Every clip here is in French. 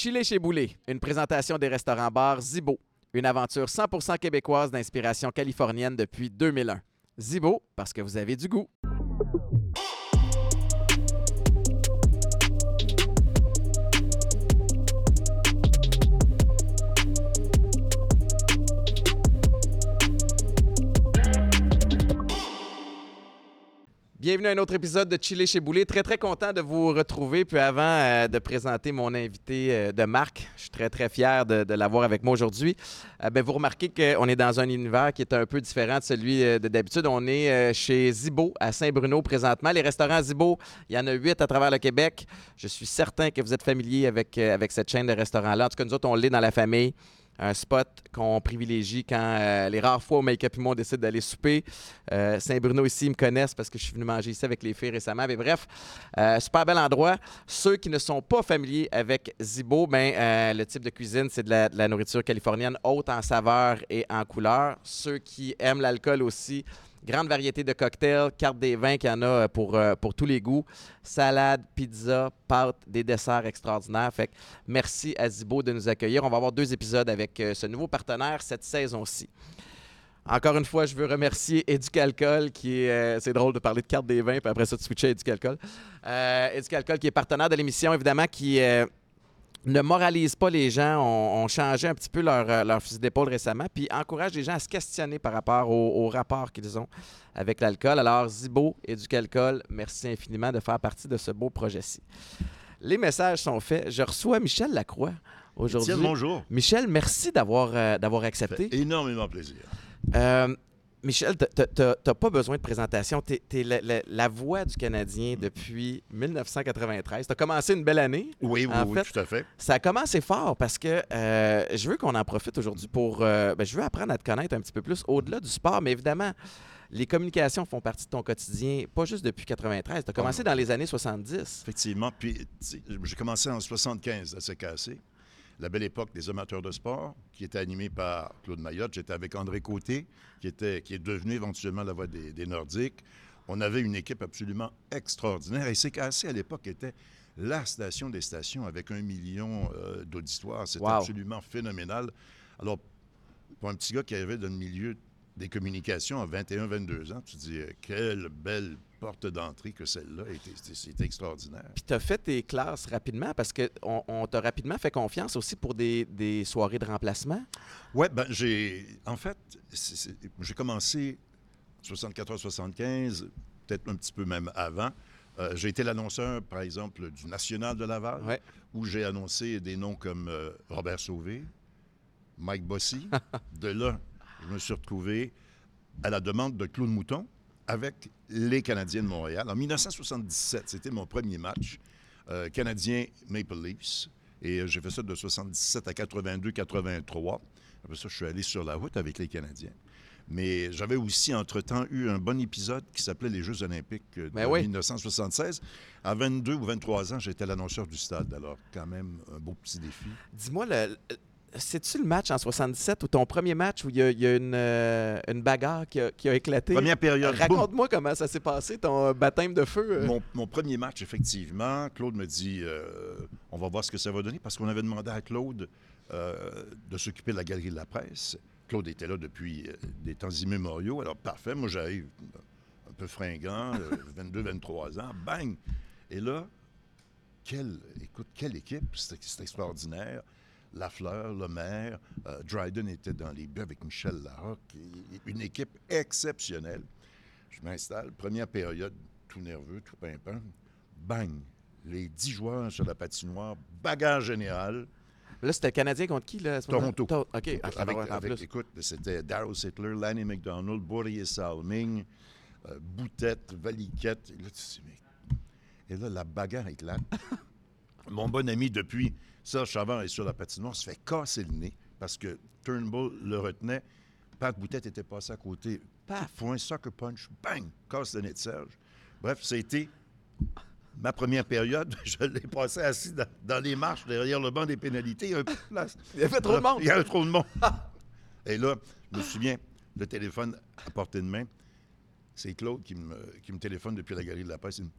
Chili chez Boulet, une présentation des restaurants-bars Zibo, une aventure 100% québécoise d'inspiration californienne depuis 2001. Zibo, parce que vous avez du goût. Bienvenue à un autre épisode de Chili chez Boulet. Très, très content de vous retrouver. Puis avant euh, de présenter mon invité euh, de marque, je suis très, très fier de, l'avoir avec moi aujourd'hui. Euh, ben, vous remarquez qu'on est dans un univers qui est un peu différent de celui de d'habitude. On est chez Zibo à Saint-Bruno présentement. Les restaurants Zibo, il y en a huit à travers le Québec. Je suis certain que vous êtes familier avec, avec cette chaîne de restaurants-là. En tout cas, nous autres, on l'est dans la famille un spot qu'on privilégie quand euh, les rares fois où Make-up décide d'aller souper. Euh, Saint-Bruno ici, ils me connaissent parce que je suis venu manger ici avec les filles récemment. Mais bref, euh, super bel endroit. Ceux qui ne sont pas familiers avec Zibo, ben, le type de cuisine, c'est la, de la nourriture californienne haute en saveur et en couleur. Ceux qui aiment l'alcool aussi, grande variété de cocktails, carte des vins qu'il y en a pour, euh, pour tous les goûts. Salade, pizza, pâtes, des desserts extraordinaires. Fait que merci à Zibo de nous accueillir. On va avoir deux épisodes avec euh, ce nouveau partenaire cette saison-ci. Encore une fois, je veux remercier Éducalcool, qui est. euh, c'est drôle de parler de carte des vins, puis après ça, de switcher à Éducalcool. Euh, Éducalcool, qui est partenaire de l'émission, évidemment, qui. euh, ne moralise pas les gens, ont, ont changé un petit peu leur, euh, leur fusil d'épaule récemment, puis encourage les gens à se questionner par rapport au, au rapport qu'ils ont avec l'alcool. Alors, Zibo, Éducalcool, merci infiniment de faire partie de ce beau projet-ci. Les messages sont faits. Je reçois Michel Lacroix aujourd'hui. Tiens, bonjour. Michel, merci d'avoir euh, d'avoir accepté. Fait énormément plaisir. Euh, Michel, t'as pas besoin de présentation. Tu es, la, la- la voix du Canadien depuis 1993. Tu as commencé une belle année. Oui, oui, En oui, fait- tout à fait. Ça a commencé fort parce que euh, je veux qu'on en profite aujourd'hui pour. euh, ben, je veux apprendre à te connaître un petit peu plus au-delà du sport, mais évidemment, les communications font partie de ton quotidien, pas juste depuis 93. Tu as commencé dans les années 70. Effectivement. Puis, j'ai commencé en 75 à CKC, la belle époque des amateurs de sport, qui était animée par Claude Mayotte. J'étais avec André Côté, qui, était, qui est devenu éventuellement la voix des, des Nordiques. On avait une équipe absolument extraordinaire. Et CKC, à l'époque, était la station des stations avec un million euh, d'auditoires. C'était Wow. absolument phénoménal. Alors, pour un petit gars qui arrivait dans le milieu des communications à 21-22 ans, tu dis, euh, quelle belle porte d'entrée que celle-là. c'était extraordinaire. Puis tu as fait tes classes rapidement parce qu'on on, t'a rapidement fait confiance aussi pour des, des soirées de remplacement? Oui, ben j'ai. En fait, c'est- c'est- j'ai commencé 74-75, peut-être un petit peu même avant. Euh, j'ai été l'annonceur, par exemple, du National de Laval, Ouais. où j'ai annoncé des noms comme euh, Robert Sauvé, Mike Bossy. de là, je me suis retrouvé à la demande de Claude Mouton avec les Canadiens de Montréal. En 1977, c'était mon premier match. euh, Canadien Maple Leafs. Et euh, j'ai fait ça de 77 à 82-83. Après ça, je suis allé sur la route avec les Canadiens. Mais j'avais aussi, entre-temps, eu un bon épisode qui s'appelait les Jeux olympiques euh, de Ben oui. 1976. À 22 ou 23 ans, j'étais l'annonceur du stade. Alors, quand même, un beau petit défi. Dis-moi, c'est-tu le match en 77 ou ton premier match où il y a, il y a une, euh, une bagarre qui a, qui a éclaté? Première période. Raconte-moi comment ça s'est passé, ton euh, baptême de feu. euh. Mon, mon premier match, effectivement, Claude me dit euh, on va voir ce que ça va donner parce qu'on avait demandé à Claude euh, de s'occuper de la galerie de la presse. Claude était là depuis des temps immémoriaux. Alors, parfait, moi j'arrive un peu fringant, 22, 23 ans, bang! Et là, quelle, écoute, quelle équipe, c'était extraordinaire. Lafleur, Lemaire, euh, Dryden était dans les buts avec Michel Larocque. Une équipe exceptionnelle. Je m'installe, première période, tout nerveux, tout pimpant. Bang! Les dix joueurs sur la patinoire, bagarre générale. Là, c'était le Canadien contre qui? Là? Toronto. To- OK. Ah, avec, avec- écoute, c'était Darryl Sittler, Lanny McDonald, Boris Salming, euh, Boutette, Valiquette. Et là, tu dis, mais- Et là, la bagarre éclate. Mon bon ami depuis Serge Chavard est sur la patinoire, se fait casser le nez parce que Turnbull le retenait. Pat Boutette était passé à côté. Paf. Point soccer punch, bang, casse le nez de Serge. Bref, ça a été ma première période. Je l'ai passé assis dans, dans les marches derrière le banc des pénalités. Il y a un peu de place. Il y avait trop de monde. Il y avait trop de monde. Et là, je me souviens, le téléphone à portée de main, c'est Claude qui me, qui me téléphone depuis la galerie de la presse. Il me dit,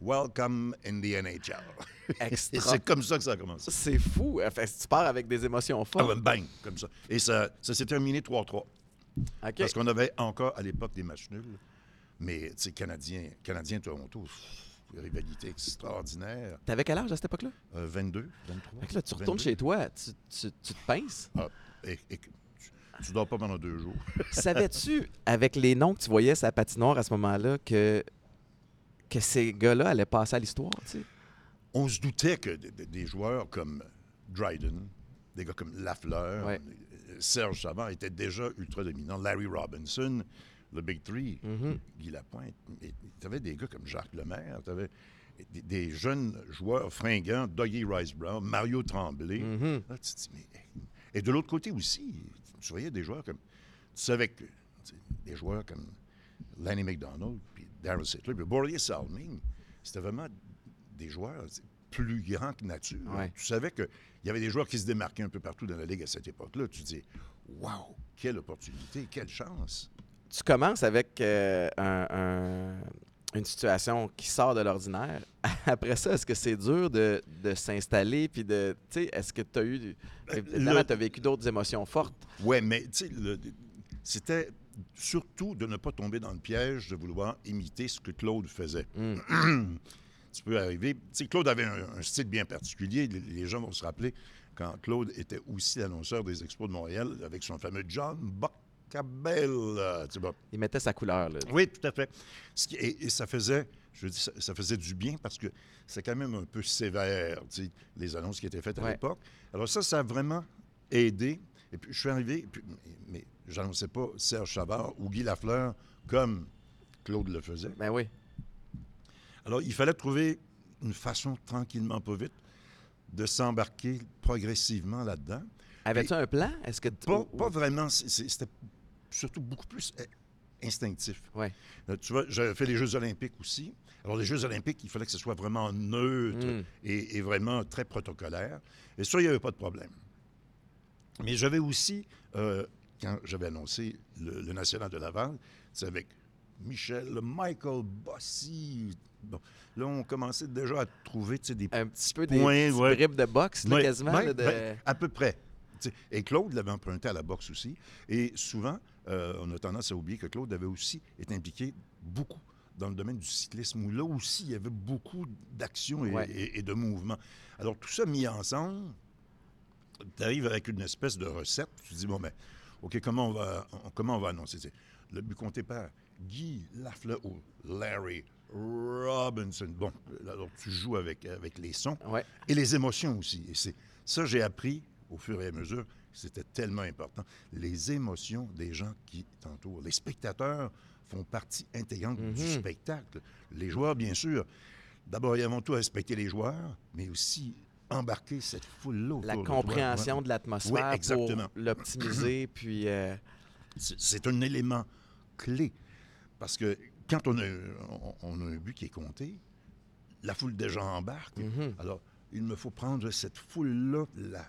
Welcome in the NHL. Extra. c'est comme ça que ça a commencé. C'est fou. Enfin, tu pars avec des émotions Ah, fortes. ben, bang, comme ça. Et ça, ça s'est terminé 3-3. OK. Parce qu'on avait encore à l'époque des matchs nuls. Mais, tu sais, Canadien, Canadien Toronto, pff, rivalité extraordinaire. T'avais quel âge à cette époque-là? Euh, 22, 23. Fait que là, tu retournes 22. chez toi, tu, tu- tu te pinces. Ah, et, tu, tu dors pas pendant deux jours. Savais-tu, avec les noms que tu voyais sur la patinoire à ce moment-là, que, que ces gars-là allaient passer à l'histoire, tu sais? On se doutait que des, joueurs comme Dryden, des gars comme Lafleur, Ouais. Serge Savard étaient déjà ultra dominants. Larry Robinson, le Big Three, Mhm. Guy Lapointe. Tu avais des gars comme Jacques Lemaire, tu avais des, des jeunes joueurs fringants, Dougie Rice-Brown, Mario Tremblay. Mhm. Là, tu te dis, mais... Et de l'autre côté aussi, tu voyais des joueurs comme... Tu savais que des joueurs comme Lanny McDonald, Darren Sittler, puis Boris Salming, c'était vraiment des joueurs plus grands que nature. Ouais. Tu savais qu'il y avait des joueurs qui se démarquaient un peu partout dans la Ligue à cette époque-là. Tu dis, wow, quelle opportunité, quelle chance. Tu commences avec euh, un- un- une situation qui sort de l'ordinaire. Après ça, est-ce que c'est dur de, de s'installer? Puis de. Tu sais, est-ce que tu as eu. Évidemment, le- tu as vécu d'autres émotions fortes? Ouais, mais tu sais, c'était surtout de ne pas tomber dans le piège de vouloir imiter ce que Claude faisait. Mm. tu peux arriver. Tu sais, Claude avait un, un style bien particulier. Les, les gens vont se rappeler quand Claude était aussi l'annonceur des Expos de Montréal avec son fameux John Boccabella. Tu vois. Il mettait sa couleur, là. Oui, tout à fait. Ce qui- et, et ça faisait, je dis, ça, ça faisait du bien parce que c'est quand même un peu sévère, tu sais, les annonces qui étaient faites à Ouais. l'époque. Alors ça, ça a vraiment aidé. Et puis je suis arrivé, et puis- mais, mais j'annonçais pas Serge Chavard ou Guy Lafleur comme Claude le faisait. Ben oui. Alors il fallait trouver une façon, tranquillement, pas vite, de s'embarquer progressivement là-dedans. Avais-tu un plan? Est-ce que. Pas, pas vraiment, c'était surtout beaucoup plus eh, instinctif. Ouais. Euh, tu vois, j'avais fait les Jeux olympiques aussi. Alors, les Jeux olympiques, il fallait que ce soit vraiment neutre Mm. et, et vraiment très protocolaire. Et ça, il n'y avait pas de problème. Mais j'avais aussi, euh, quand j'avais annoncé le, le National de Laval, c'est avec Michel, Michael Bossy. Bon, là, on commençait déjà à trouver des Un petit peu des ouais. de boxe, là, Ouais, quasiment. ouais, là, de... ben, à peu près. Et Claude l'avait emprunté à la boxe aussi. Et souvent, euh, on a tendance à oublier que Claude avait aussi été impliqué beaucoup dans le domaine du cyclisme, où là aussi, il y avait beaucoup d'actions et, Ouais. et- et de mouvements. Alors, tout ça mis ensemble, tu arrives avec une espèce de recette. Tu te dis, bon, ben, OK, comment on va, comment on va annoncer? Le but compté par Guy Lafleur ou Larry Robinson. Bon, alors tu joues avec, avec les sons Ouais. et les émotions aussi. Et c'est ça, j'ai appris au fur et à mesure c'était tellement important. Les émotions des gens qui t'entourent. Les spectateurs font partie intégrante du Mhm. spectacle. Les joueurs, bien sûr. D'abord et avant tout, respecter les joueurs, mais aussi embarquer cette foule-là. La autour compréhension de l'atmosphère Oui, exactement. pour l'optimiser, puis... euh, C'est un élément clé. Parce que quand on a, on- on a un but qui est compté, la foule des gens embarque. mhm. Alors, il me faut prendre cette foule-là, la-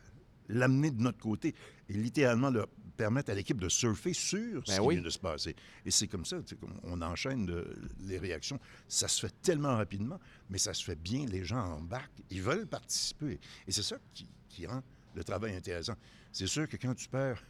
l'amener de notre côté et littéralement permettre à l'équipe de surfer sur ce Ben qui oui. vient de se passer. Et c'est comme ça, on enchaîne de- les réactions. Ça se fait tellement rapidement, mais ça se fait bien, les gens embarquent, ils veulent participer. Et c'est ça qui, qui rend le travail intéressant. C'est sûr que quand tu perds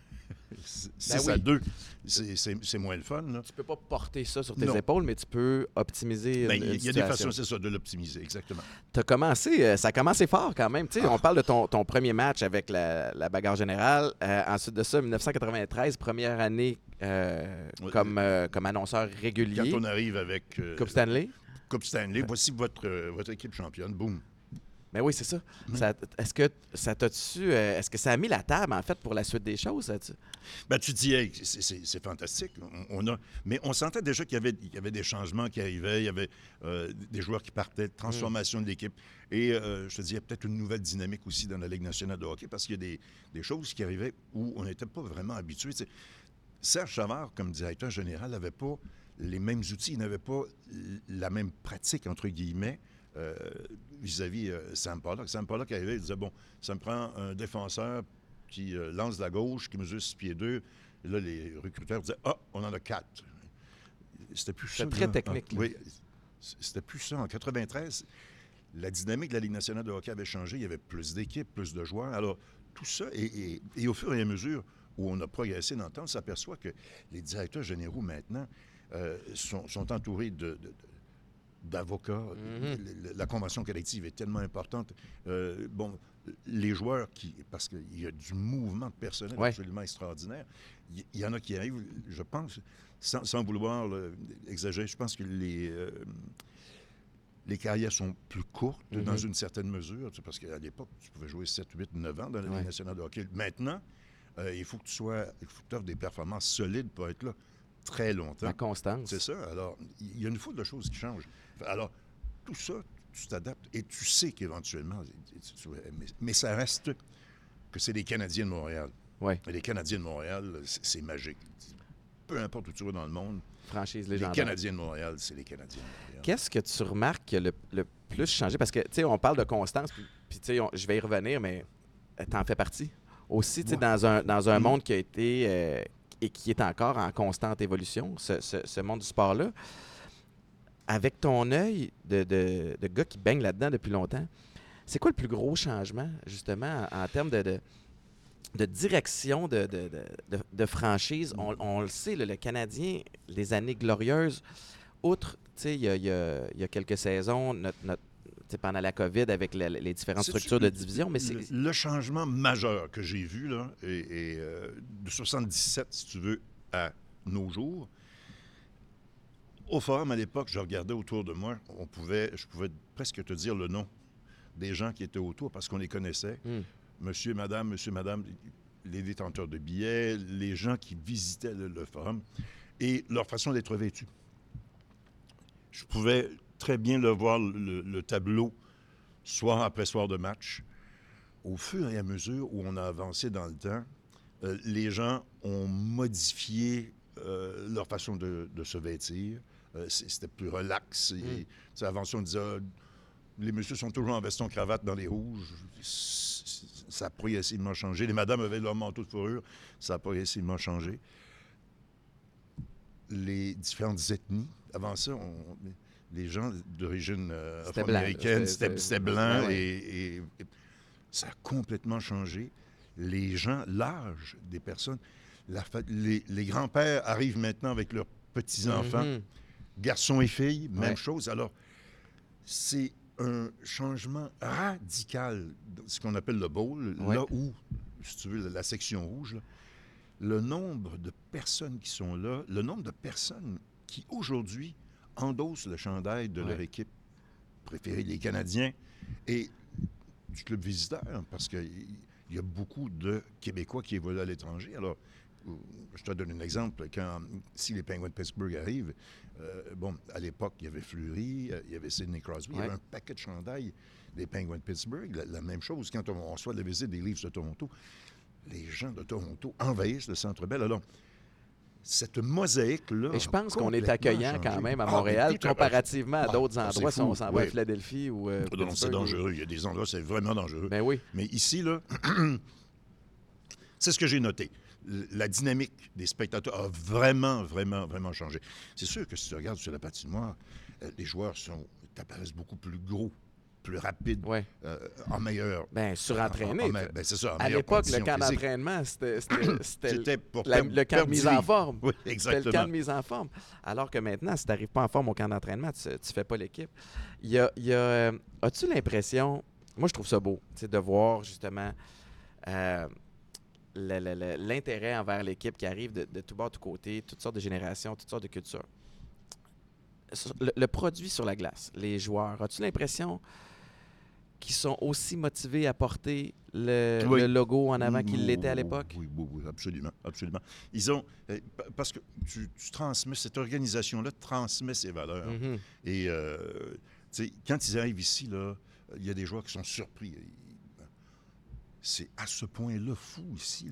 6 Ben à oui. 2, c'est- moins le fun. Là. Tu peux pas porter ça sur tes Non. épaules, mais tu peux optimiser Ben, Il y a- y des façons, c'est ça, de l'optimiser, exactement. T'as commencé, euh, ça a commencé fort quand même. Sais, Ah. On parle de ton, ton premier match avec la, la bagarre générale. Euh, ensuite de ça, 1993, première année euh, comme, euh, comme annonceur Quand régulier. on arrive avec Coupe Stanley. Coupe Stanley, voici votre, votre équipe championne, boum. Mais oui, c'est ça. Ça- Est-ce que ça t'a-tu. euh, Est-ce que ça a mis la table, en fait, pour la suite des choses? ça, tu- Ben, tu dis, hey, c'est- fantastique. On, on a, mais on sentait déjà qu'il y avait, il y avait des changements qui arrivaient, il y avait euh, des joueurs qui partaient, transformation de l'équipe. Et euh, je te dis, il y a peut-être une nouvelle dynamique aussi dans la Ligue nationale de hockey parce qu'il y a des, des choses qui arrivaient où on n'était pas vraiment habitué. Serge Chavard, comme directeur général, n'avait pas les mêmes outils, il n'avait pas la même pratique, entre guillemets, vis-à-vis euh, Sam Pollock. Sam Pollock arrivait, il disait, bon, ça me prend un défenseur qui euh, lance de la gauche, qui mesure 6 pieds 2. Et là, les recruteurs disaient, ah, on en a quatre. C'était plus C'était ça. très là. technique, Ah, oui. C'était plus ça. En 93, la dynamique de la Ligue nationale de hockey avait changé. Il y avait plus d'équipes, plus de joueurs. Alors, tout ça, et, au fur et à mesure où on a progressé dans le temps, on s'aperçoit que les directeurs généraux maintenant euh, sont, entourés de, d'avocats. Mm-hmm. La convention collective est tellement importante. Euh, bon, les joueurs qui, parce qu'il y a du mouvement de personnel absolument extraordinaire, il y, en a qui arrivent, je pense, sans, vouloir exagérer, je pense que les, euh, les carrières sont plus courtes dans mm-hmm. une certaine mesure, parce qu'à l'époque, tu pouvais jouer 7, 8, 9 ans dans la Ligue nationale de hockey. Maintenant, euh, il faut que tu sois, il faut que tu aies des performances solides pour être là très longtemps. La constance. C'est ça. Alors, il y a une foule de choses qui changent. Alors, tout ça, tu t'adaptes et tu sais qu'éventuellement, mais, ça reste que c'est les Canadiens de Montréal. Ouais. Les Canadiens de Montréal, c'est magique. Peu importe où tu vas dans le monde. Franchise légendaire. Les Canadiens de Montréal, c'est les Canadiens de Montréal. Qu'est-ce que tu remarques qui a le, plus changé? Parce que, tu sais, on parle de constance, puis, tu sais, je vais y revenir, mais euh, tu en fais partie. Aussi, tu sais, dans un, dans un mm. monde qui a été euh, et qui est encore en constante évolution, ce, monde du sport-là avec ton œil de, gars qui baigne là-dedans depuis longtemps, c'est quoi le plus gros changement, justement, en, termes de, direction de, de franchise? On, le sait, le Canadien, les années glorieuses, outre, tu sais, il y a, quelques saisons, notre, pendant la COVID avec les différentes structures de division. Mais c'est... Le, changement majeur que j'ai vu, là, est, euh, de 77, si tu veux, à nos jours, au forum, à l'époque, je regardais autour de moi. On pouvait, je pouvais presque te dire le nom des gens qui étaient autour parce qu'on les connaissait. Hmm. Monsieur, madame, monsieur, madame, les détenteurs de billets, les gens qui visitaient le, forum et leur façon d'être vêtus. Je pouvais très bien le voir, le, tableau, soir après soir de match. Au fur et à mesure où on a avancé dans le temps, euh, les gens ont modifié euh, leur façon de, de, se vêtir. Euh, c'était plus relax. Et, mm. Avant ça, on disait les messieurs sont toujours en veston cravate dans les rouges. Ça a progressivement changé. Les madames avaient leur manteau de fourrure. Ça a progressivement changé. Les différentes ethnies, avant ça, les gens d'origine euh, afro-américaine, c'était blanc et, ça a complètement changé. Les gens, l'âge des personnes, les, grands-pères arrivent maintenant avec leurs petits-enfants. Mm-hmm. Garçons et filles, même chose. Alors, c'est un changement radical, ce qu'on appelle le bowl, là où, si tu veux, la section rouge, le nombre de personnes qui sont là, le nombre de personnes qui aujourd'hui endossent le chandail de leur équipe préférée, les Canadiens, et du club visiteur, parce qu'il y a beaucoup de Québécois qui évoluent à l'étranger. Alors, je te donne un exemple. Quand, si les Penguins de Pittsburgh arrivent, euh, bon, à l'époque, il y avait Fleury, euh, il y avait Sidney Crosby, il y avait un paquet de chandails des Penguins de Pittsburgh. La, même chose quand on, reçoit la visite des livres de Toronto. Les gens de Toronto envahissent le Centre Bell. Alors, cette mosaïque-là. Et je pense qu'on est accueillant quand même à ah, Montréal, comparativement à ah, d'autres endroits, si on s'en va à Philadelphie ou. Euh, non, c'est dangereux. Il y a des endroits, c'est vraiment dangereux. Mais ben oui. Mais ici, là, c'est ce que j'ai noté la dynamique des spectateurs a vraiment, vraiment, vraiment changé. C'est sûr que si tu regardes sur la patinoire, euh, les joueurs sont apparaissent beaucoup plus gros, plus rapides, euh, en meilleur. Bien, surentraînés. Ben, c'est ça. À l'époque, le camp d'entraînement, c'était le camp de mise en forme. Oui, exactement. C'était le camp de mise en forme. Alors que maintenant, si tu n'arrives pas en forme au camp d'entraînement, tu ne fais pas l'équipe. Il y a, y a euh, As-tu l'impression, moi je trouve ça beau, de voir justement l'intérêt envers l'équipe qui arrive de, de tout bas, de tout côté, toutes sortes de générations, toutes sortes de cultures. Le, produit sur la glace, les joueurs, as-tu l'impression qu'ils sont aussi motivés à porter le, logo en avant qu'ils l'étaient à l'époque? Oui, oui, oui, absolument, absolument. Ils ont, euh, parce que tu, transmets, cette organisation-là transmet ses valeurs. Mm-hmm. Et, euh, quand ils arrivent ici, là, il y a des joueurs qui sont surpris c'est à ce point-là fou ici.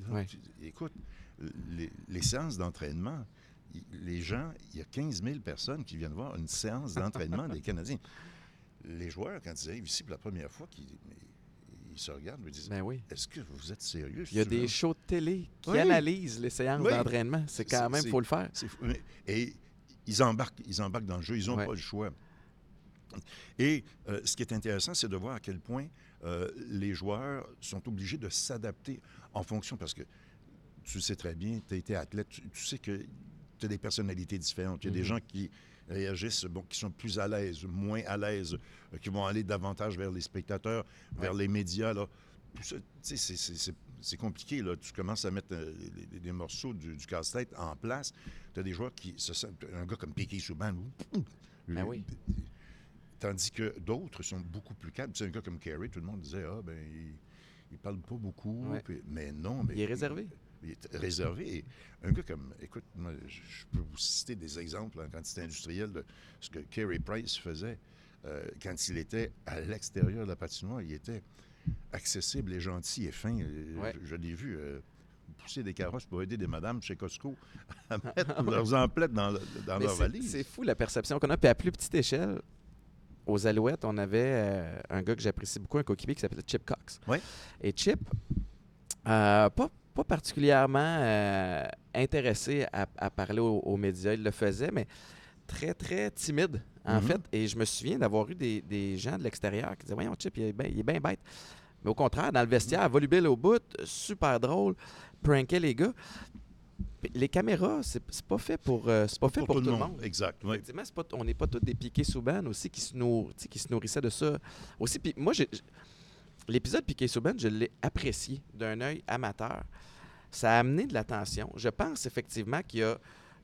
Écoute, les, séances d'entraînement, les gens, il y a 15 000 personnes qui viennent voir une séance d'entraînement des Canadiens. Les joueurs, quand ils arrivent ici pour la première fois, ils, se regardent et disent ben oui. Est-ce que vous êtes sérieux Il y a des shows de télé qui analysent les séances d'entraînement. C'est quand même, il faut le faire. Et ils embarquent, ils embarquent dans le jeu, ils n'ont pas le choix. Et euh, ce qui est intéressant, c'est de voir à quel point euh, les joueurs sont obligés de s'adapter en fonction, parce que tu sais très bien, tu as été athlète, tu, tu sais que tu as des personnalités différentes. Il y a des Mhm. gens qui réagissent, bon, qui sont plus à l'aise, moins à l'aise, euh, qui vont aller davantage vers les spectateurs, vers les médias. Là. C'est- c'est- c'est- c'est compliqué. Là. Tu commences à mettre euh, des morceaux du, du casse-tête en place. Tu as des joueurs qui se sentent. Un gars comme Piquet Souban, Ben oui. Tandis que d'autres sont beaucoup plus calmes. Tu sais, un gars comme Kerry, tout le monde disait Ah, ben, il, il parle pas beaucoup. Ouais. puis- mais non. Mais Il est réservé. Il est réservé. Et un gars comme. Écoute, moi, je peux vous citer des exemples en quantité industrielle de ce que Kerry Price faisait euh, quand il était à l'extérieur de la patinoire. Il était accessible et gentil et fin. Euh, Ouais. Je, je l'ai vu. euh, pousser des carrosses pour aider des madames chez Costco à mettre leurs emplettes dans, le- dans Mais leur valise. C'est fou la perception qu'on a. Puis à plus petite échelle, aux Alouettes, on avait euh, un gars que j'apprécie beaucoup, un coéquipier qui s'appelait Chip Cox. Ouais. Et Chip, euh, pas, pas particulièrement euh, intéressé à, à parler aux, aux médias, il le faisait, mais très, très timide, en Mhm. fait. Et je me souviens d'avoir eu des, des gens de l'extérieur qui disaient Voyons, Chip, il est bien il est bien bête. Mais au contraire, dans le vestiaire, volubile au bout, super drôle, prankait les gars. Les caméras, c'est pas fait pour, euh, c'est pas fait pour, tout, le monde. Exact. oui. Pas- on n'est pas tous des piqués Souban aussi qui se, nour- qui se nourrissaient de ça. Aussi, puis moi, j'ai- l'épisode piqué Souban, je l'ai apprécié d'un œil amateur. Ça a amené de l'attention. Je pense effectivement qu'il y a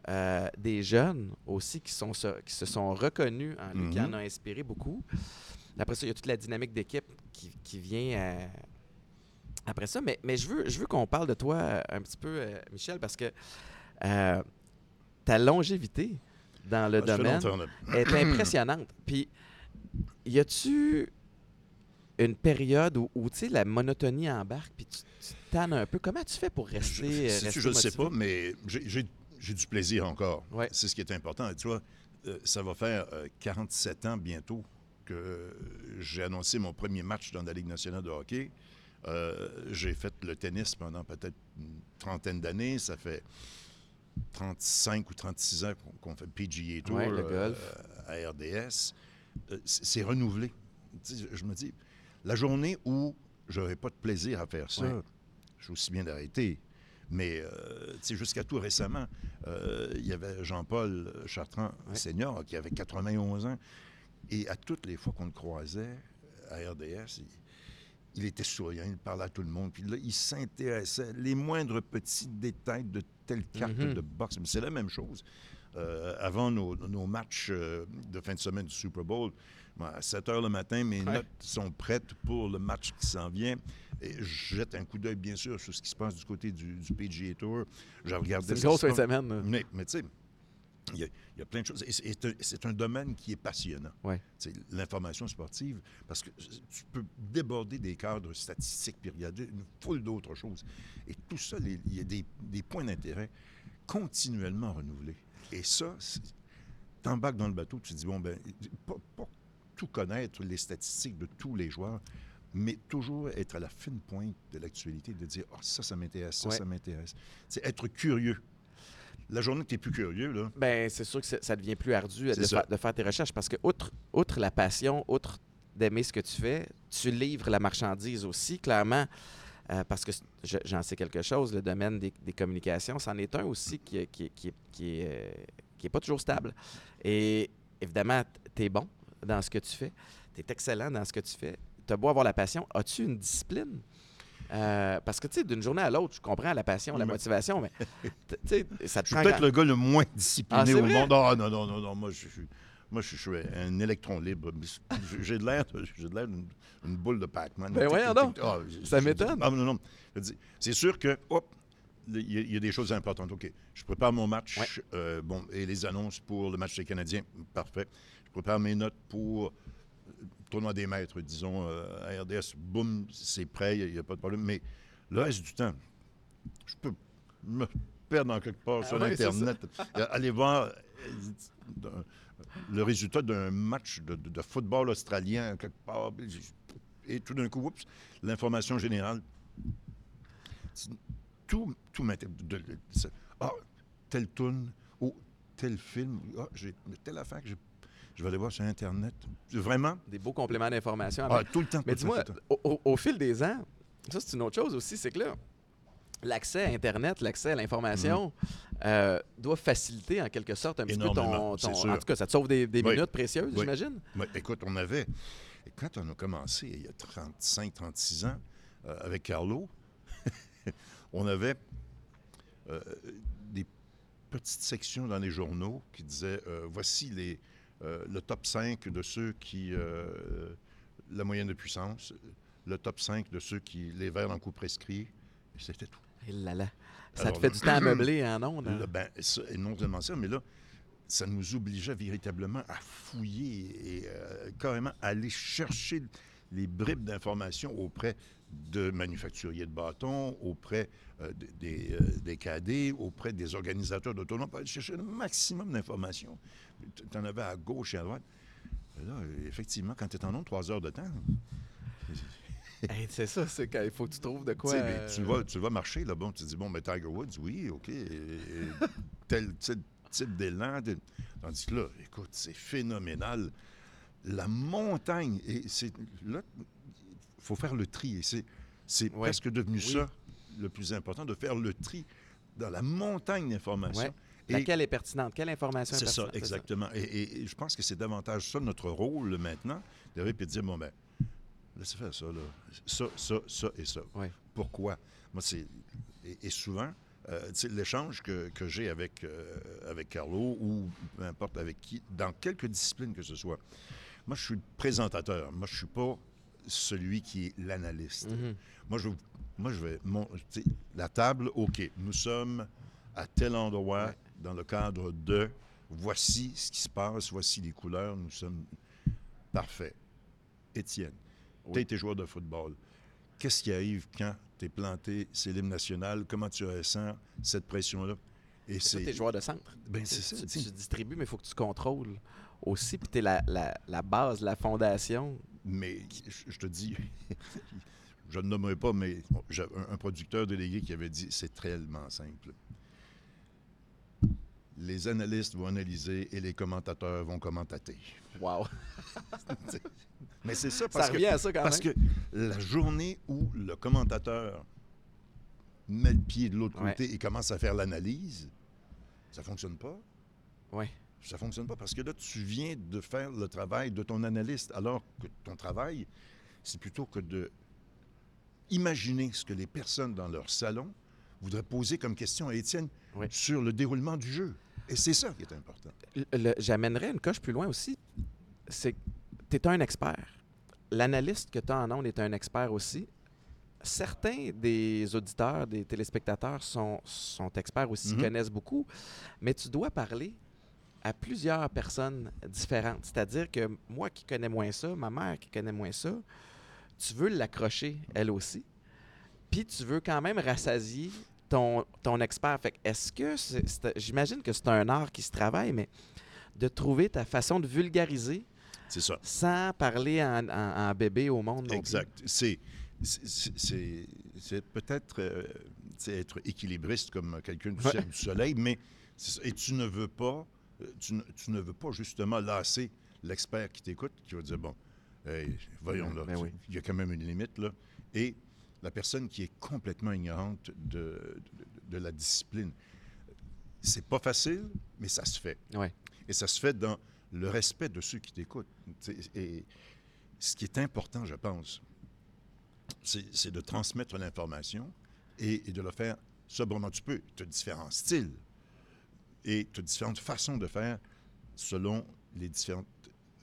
euh, des jeunes aussi qui, sont, se- qui se sont reconnus en lui, qui Mhm. en ont inspiré beaucoup. Après ça, il y a toute la dynamique d'équipe qui, qui vient euh, après ça. Mais, mais je veux, je veux qu'on parle de toi euh, un petit peu, Michel, parce que ta longévité dans le Ah, domaine est impressionnante. Puis, y a-tu une période où, où, tu sais, la monotonie embarque, puis tu, tannes un peu? Comment tu fais pour rester, euh, Je, rester je ne sais pas, mais j'ai- du plaisir encore. Ouais. C'est ce qui est important. Et tu vois, euh, ça va faire euh, 47 ans bientôt que j'ai annoncé mon premier match dans la Ligue nationale de hockey. Euh, j'ai fait le tennis pendant peut-être une trentaine d'années. Ça fait 35 ou 36 ans qu'on fait PGA Tour Ouais, le euh, golf. à RDS. Euh, c'est c'est renouvelé. Tu sais, je me dis, la journée où j'aurais pas de plaisir à faire ça, Ouais. je suis aussi bien d'arrêter. Mais euh, jusqu'à tout récemment, euh, il y avait Jean-Paul Chartrand, Ouais. senior, qui avait 91 ans. Et à toutes les fois qu'on le croisait à RDS, il, il était souriant, il parlait à tout le monde. Puis là, il s'intéressait les moindres petits détails de telle carte Mhm. de boxe. Mais c'est la même chose. Euh, avant nos, nos matchs euh, de fin de semaine du Super Bowl, à 7 heures le matin, mes Ouais. notes sont prêtes pour le match qui s'en vient. Et je jette un coup d'œil, bien sûr, sur ce qui se passe du côté du, du PGA Tour. Je regardais C'est une ce grosse se fin semaine. mais, mais tu sais, il y, a- il y a plein de choses. Et c'est- un- domaine qui est passionnant. Ouais. L'information sportive, parce que tu peux déborder des cadres statistiques, puis regarder une foule d'autres choses. Et tout ça, les- il y a des, des points d'intérêt continuellement renouvelés. Et ça, t'embarques dans le bateau, tu te dis, bon, ben, pas, pas tout connaître les statistiques de tous les joueurs, mais toujours être à la fine pointe de l'actualité, de dire, ah, ça, ça m'intéresse, ça, Ouais. ça m'intéresse. C'est être curieux. La journée que tu es plus curieux, là, Ben, c'est sûr que ça devient plus ardu de, faire- de faire tes recherches parce que, outre, outre la passion, outre d'aimer ce que tu fais, tu livres la marchandise aussi, clairement. euh, parce que je- j'en sais quelque chose, le domaine des, des communications, c'en est un aussi qui, est- qui, qui, est- qui est, euh, qui est pas toujours stable. Et évidemment, tu es bon dans ce que tu fais, tu es excellent dans ce que tu fais. Tu as beau avoir la passion, as-tu une discipline? Euh, parce que, tu sais, d'une journée à l'autre, je comprends la passion, la motivation, mais tu sais, ça te Je suis peut-être le gars le moins Ah, discipliné c'est au vrai? monde. Ah non, non, non, non. Moi, je suis, moi, je suis un électron libre. J'ai de l'air j'ai de l'air d'une une boule de Pac-Man. Ben voyons donc. Ah, Ça m'étonne. Ah, non, non. C'est sûr que, hop, il y, a- il y a des choses importantes. OK, je prépare mon match. Ouais. euh, bon, et les annonces pour le match des Canadiens, parfait. Je prépare mes notes pour le tournoi des maîtres, disons, euh, à RDS. Boum, c'est prêt, il n'y a, pas de problème. Mais le reste du temps, je peux me perdre en quelque part Ah sur Internet. Euh, Aller voir euh, le résultat d'un match de, de- de football australien quelque part. Et tout d'un coup, oups, l'information générale. Tout, tout Ah, tel tune ou tel film. Ah, j'ai telle affaire que j'ai. Je vais aller voir sur Internet. Vraiment? Des beaux compléments d'information. Ah, tout le temps. Mais dis-moi, au, fil des ans, ça c'est une autre chose aussi, c'est que là, l'accès à Internet, l'accès à l'information euh, doit faciliter en quelque sorte un petit peu ton... En tout cas, ça te sauve des, des Oui. minutes précieuses, Oui. j'imagine? Écoute, on avait. Quand on a commencé, il y a 35, 36 ans, euh, avec Carlo, on avait euh, des petites sections dans les journaux qui disaient voici les, le top 5 de ceux qui. euh, la moyenne de puissance, le top 5 de ceux qui. les verts en coup prescrit. C'était tout. Et là là. Ça Alors, te fait là- du temps à meubler en ondes. hein? Là, ben, ça- et non seulement ça, mais là, ça nous obligeait véritablement à fouiller et euh, carrément aller chercher les bribes d'informations auprès de manufacturiers de bâtons, auprès euh, de- des, euh, des cadets, auprès des organisateurs d'autonomes, pour aller chercher le maximum d'informations. Tu en avais à gauche et à droite. Et là, effectivement, quand tu es en nombre, trois heures de temps, Hey, c'est ça, c'est quand il faut que tu trouves de quoi... euh, tu, vas, tu vas marcher, là, bon, tu te dis, bon, mais Tiger Woods, oui, OK, et- et tel type, type d'élan. de- Tandis que là, écoute, c'est phénoménal. La montagne, et c'est là, il faut faire le tri. Et c'est, c'est Ouais. presque devenu Oui. ça le plus important, de faire le tri dans la montagne d'informations. Ouais. Laquelle est pertinente? Quelle information est c'est ça, pertinente? exactement. Et, et- et je pense que c'est davantage ça notre rôle maintenant, d'arriver et de dire, bon, ben, laissez faire ça, là. Ça, ça, ça et ça. Pourquoi? Moi, c'est. Et, et souvent, euh, l'échange que, que j'ai avec, euh, avec Carlo ou peu importe avec qui, dans quelque discipline que ce soit, moi, je suis le présentateur. Moi, je suis pas celui qui est l'analyste. Mhm. Moi, je, moi, je vais. Mon, la table, OK, nous sommes à tel endroit Ouais. Dans le cadre de voici ce qui se passe, voici les couleurs, nous sommes. Parfait. Étienne, Oui. tu as été joueur de football. Qu'est-ce qui arrive quand tu es planté, c'est l'hymne national? Comment tu ressens cette pression-là? Et C'est t'es joueur de centre. Ben, c'est ça. Tu, tu tu distribues, mais il faut que tu contrôles aussi. Puis t'es la, la, la base, la fondation. Mais je te dis, je ne nommerai pas, mais j'ai un, un producteur délégué qui avait dit c'est tellement simple. Les analystes vont analyser et les commentateurs vont commentater. Wow. Mais c'est ça Ça parce que, revient à ça quand parce même. que la journée où le commentateur met le pied de l'autre Ouais. côté et commence à faire l'analyse, ça fonctionne pas. Oui. Ça fonctionne pas parce que là, tu viens de faire le travail de ton analyste, alors que ton travail, c'est plutôt que de imaginer ce que les personnes dans leur salon voudraient poser comme question à Étienne Oui. sur le déroulement du jeu. Et c'est ça qui est important. J'amènerais une coche plus loin aussi. C'est que tu es un expert. L'analyste que tu as en ondes est un expert aussi. Certains des auditeurs, des téléspectateurs sont, sont experts aussi, Mhm. connaissent beaucoup, mais tu dois parler à plusieurs personnes différentes. C'est-à-dire que moi qui connais moins ça, ma mère qui connaît moins ça, tu veux l'accrocher elle aussi, puis tu veux quand même rassasier ton, ton expert. Fait est-ce que, c'est- c'est- j'imagine que c'est un art qui se travaille, mais de trouver ta façon de vulgariser C'est ça. sans parler en, en- en bébé au monde. non plus. Exact. C'est, c'est, peut-être euh, être équilibriste comme quelqu'un du Ouais. ciel du soleil, mais c'est ça. et tu ne veux pas, euh, tu ne, tu ne veux pas justement lasser l'expert qui t'écoute, qui va dire bon, hey, voyons là, Ben oui. il y a quand même une limite là, et la personne qui est complètement ignorante de, de, de la discipline. C'est pas facile, mais ça se fait. Ouais. Et ça se fait dans le respect de ceux qui t'écoutent. Et ce qui est important, je pense, c'est de transmettre l'information et, et de le faire sobrement. Tu peux. Tu as différents styles et tu as différentes façons de faire selon les différentes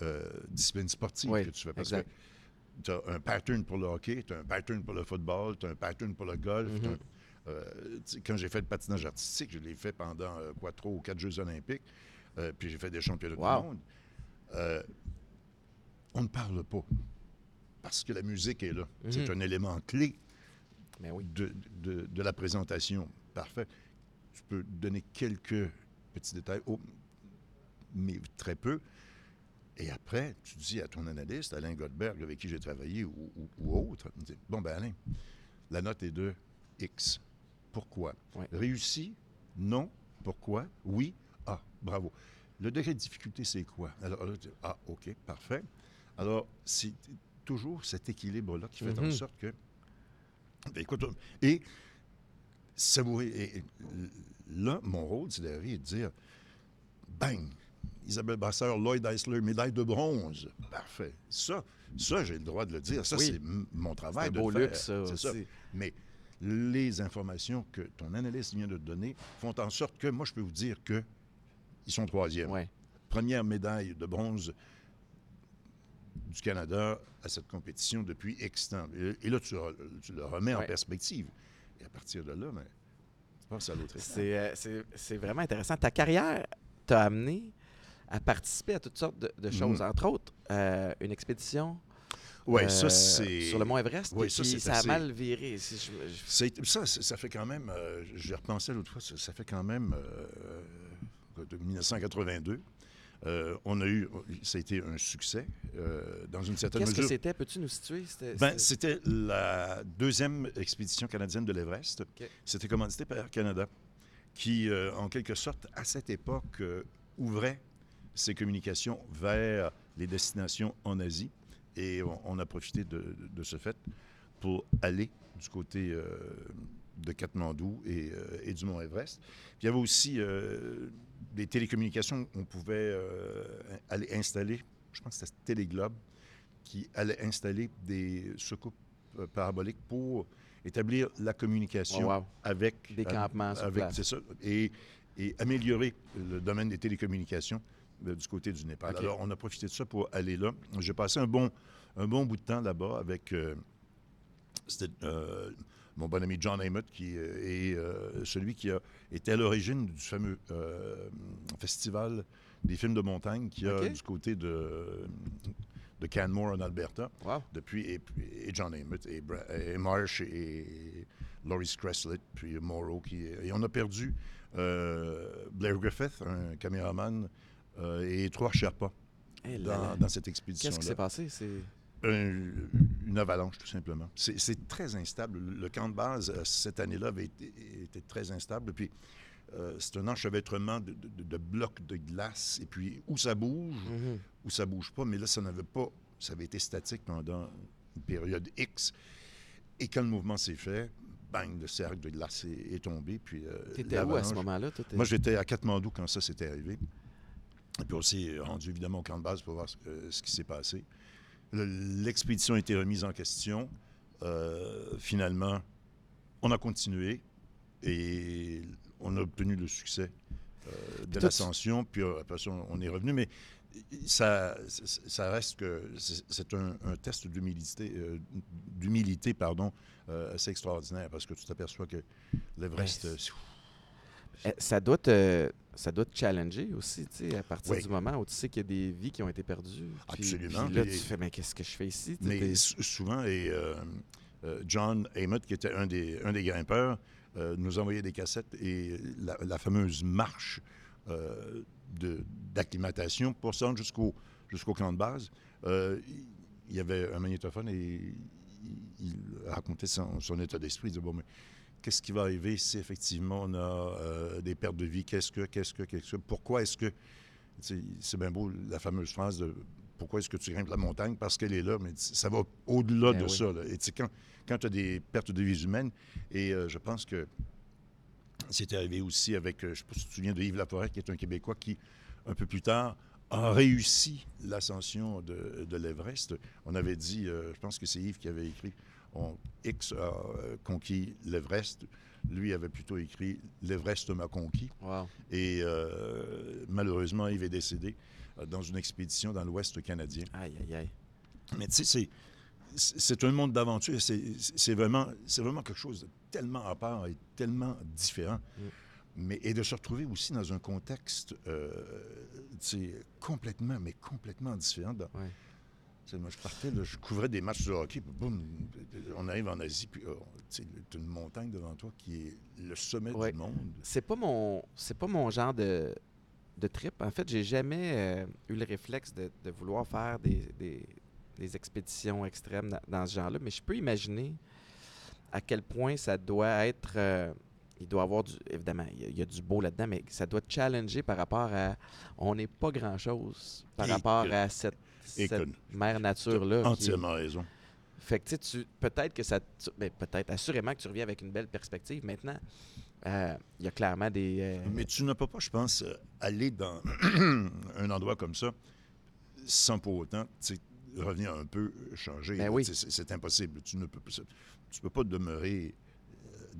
euh, disciplines sportives Oui, que tu fais. Parce exact. que tu as un pattern pour le hockey, tu as un pattern pour le football, tu as un pattern pour le golf. Mhm. euh, quand j'ai fait le patinage artistique, je l'ai fait pendant euh, quoi, trois ou quatre Jeux olympiques, euh, puis j'ai fait des championnats Wow. du monde. On ne parle pas parce que la musique est là. C'est Mhm. un élément clé Mais oui. de, de- de la présentation. Parfait. Tu peux donner quelques petits détails, oh, mais très peu. Et après, tu dis à ton analyste, Alain Godberg, avec qui j'ai travaillé, ou, ou- ou autre, dit, bon, ben Alain, la note est de X. Pourquoi? Réussi? Non. Pourquoi? Oui. Ah, bravo. le degré de difficulté, c'est quoi? Alors, là, tu- ah, OK, parfait. Alors, c'est toujours cet équilibre-là qui fait en Mhm. sorte que. Ben, écoute, et savourer. Et, et là, mon rôle, c'est de dire bang! Isabelle Basseur, Lloyd Eisler, médaille de bronze. Parfait. Ça, ça j'ai le droit de le dire. Ça, Oui. c'est mon C'est travail de beau le faire. luxe, ça C'est. Mais les informations que ton analyste vient de te donner font en sorte que moi, je peux vous dire que ils sont troisième. Ouais. Première médaille de bronze du Canada à cette compétition depuis X temps. Et, là, tu, le remets en perspective. Et à partir de là, ben, tu passes à l'autre. C'est, euh, c'est- c'est vraiment intéressant. Ta carrière t'a amené à participer à toutes sortes de, de choses, entre autres euh, une expédition Oui, euh, ça, c'est. sur le mont Everest. Oui, ça, qui- c'est ça a assez- mal viré. Si je- je- C'est- Ça, ça fait quand même, euh, j'y repensais l'autre fois, ça, ça fait quand même euh, de 1982. Euh, on a eu, ça a été un succès euh, dans une certaine Qu'est-ce que mesure. c'était? Peux-tu nous situer? C'était- Ben, c'était- la deuxième expédition canadienne de l'Everest. C'était commandité par Air Canada, qui, euh, en quelque sorte, à cette époque, euh, ouvrait ses communications vers les destinations en Asie. Et on, on a profité de, de ce fait pour aller du côté euh, de Katmandou et, euh, et du Mont Everest. Puis il y avait aussi euh, des télécommunications. On pouvait aller installer, je pense que c'était Téléglobe, qui allait installer des secoupes euh, paraboliques pour établir la communication Oh, wow. avec Des campements sur avec place. c'est ça et, et améliorer le domaine des télécommunications du côté du Népal. Alors on a profité de ça pour aller là. J'ai passé un bon un bon bout de temps là-bas avec euh, c'était euh, mon bon ami John Amos qui euh, est euh, celui qui a été à l'origine du fameux euh, festival des films de montagne qui a du côté de de Canmore en Alberta Wow. depuis et, John Amos et, Marsh et Laurie Scresslett puis Morrow qui et on a perdu euh, Blair Griffith un caméraman euh, et trois Sherpas Eh dans, dans cette expédition Qu'est-ce qui s'est passé? Un- une avalanche, tout simplement. C'est très instable. Le camp de base, euh, cette année-là, avait été, était très instable. Puis, euh, c'est un enchevêtrement de, de- de blocs de glace. Et puis, où ça bouge, Mhm. où ça bouge pas. Mais là, ça n'avait pas... Ça avait été statique pendant une période X. Et quand le mouvement s'est fait, bang, le cercle de glace est, est tombé. Puis, euh, T'étais où à ce moment-là? Moi, j'étais à Katmandou quand ça s'était arrivé. Et puis aussi rendu évidemment au camp de base pour voir ce, euh, ce qui s'est passé. Le- L'expédition a été remise en question. Euh, finalement, on a continué et on a obtenu le succès euh, de l'ascension. Puis euh, après ça, on on est revenu. Mais ça, reste que c'est un, un test d'humilité, euh, d'humilité pardon, euh, assez extraordinaire parce que tu t'aperçois que l'Everest, euh, Ça doit, te, ça doit te challenger aussi, tu sais, à partir Oui. du moment où tu sais qu'il y a des vies qui ont été perdues. Puis- Absolument, Puis là, tu fais, mais qu'est-ce que je fais ici? Mais souvent, et euh, euh, John Amos, qui était un des, un des grimpeurs, euh, nous envoyait des cassettes et la, la fameuse marche euh, d'acclimatation pour se rendre jusqu'au jusqu'au camp de base. euh, il y avait un magnétophone et il, il racontait son, son état d'esprit. Il disait, bon, mais qu'est-ce qui va arriver si effectivement on a euh, des pertes de vie? Qu'est-ce que, qu'est-ce que, qu'est-ce que? Pourquoi est-ce que... C'est bien beau la fameuse phrase de pourquoi est-ce que tu grimpes la montagne? Parce qu'elle est là, mais ça va au-delà Ben de oui. ça. là. Et quand, quand tu as des pertes de vie humaines, et euh, je pense que c'est arrivé aussi avec, euh, je ne sais pas si tu te souviens de Yves Laforêt, qui est un Québécois qui, un peu plus tard, a réussi l'ascension de, de l'Everest. On avait dit, euh, je pense que c'est Yves qui avait écrit, on, X a euh, conquis l'Everest. Lui avait plutôt écrit L'Everest m'a conquis. Wow. Et euh, malheureusement, Yves est décédé euh, dans une expédition dans l'Ouest canadien. Aïe, aïe, aïe. Mais tu sais, c'est- un monde d'aventure. C'est vraiment, vraiment quelque chose de tellement à part et tellement différent. Mm. Mais, et de se retrouver aussi dans un contexte euh, complètement, mais complètement différent. Dans- Ouais. Moi, je partais, là, je couvrais des matchs de hockey, puis boum, on arrive en Asie, puis oh, tu t'as une montagne devant toi qui est le sommet Ouais. du monde. C'est pas mon c'est pas mon genre de, de trip. En fait, j'ai jamais euh, eu le réflexe de, de vouloir faire des, des- des expéditions extrêmes dans, dans ce genre-là, mais je peux imaginer à quel point ça doit être euh, il doit avoir du. Évidemment, il y a, il y a du beau là-dedans, mais ça doit te challenger par rapport à. On n'est pas grand-chose par Et rapport que- à cette, et cette mère nature-là. est- Entièrement raison. Fait que tu peut-être que ça. ben, peut-être, assurément que tu reviens avec une belle perspective. Maintenant, euh, il y a clairement des. euh, Mais tu ne peux pas, je pense, euh, aller dans un endroit comme ça sans pour autant revenir un peu changer. Ben oui. C'est impossible. Tu ne peux, pas- tu peux pas demeurer.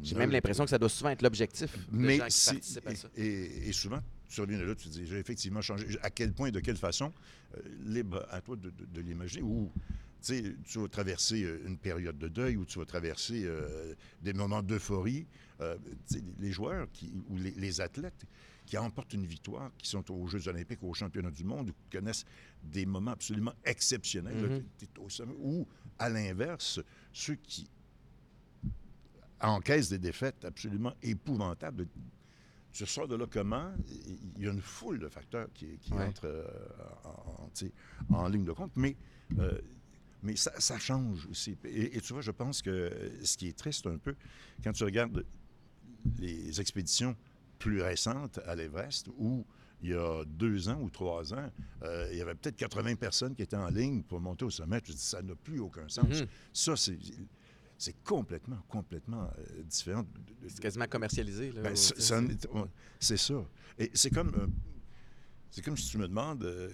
J'ai même l'impression que ça doit souvent être l'objectif Mais gens qui si- participent à ça. et souvent, tu reviens de là, tu te dis, j'ai effectivement changé. À quel point, de quelle façon, euh, libre à toi de, de- de l'imaginer. Ou, tu vas traverser euh, une période de deuil, ou tu vas traverser euh, des moments d'euphorie. Euh, les joueurs qui, ou les, les athlètes qui remportent une victoire, qui sont aux Jeux olympiques, aux championnats du monde, ou qui connaissent des moments absolument exceptionnels, Mhm. au sommet. ou, à l'inverse, ceux qui encaissent des défaites absolument épouvantables. Tu ressors de là comment? Il y a une foule de facteurs qui, qui Ouais. entrent euh, en, ligne de compte, mais, euh, mais ça, ça change aussi. Et, et tu vois, je pense que ce qui est triste un peu, quand tu regardes les expéditions plus récentes à l'Everest, où il y a deux ans ou trois ans, euh, il y avait peut-être 80 personnes qui étaient en ligne pour monter au sommet. Je dis, ça n'a plus aucun sens. Mhm. Ça, c'est, c'est complètement, complètement euh, différent. C'est quasiment commercialisé. Là, ben, c'est, ça. Et c'est comme, euh, c'est comme si tu me demandes, euh,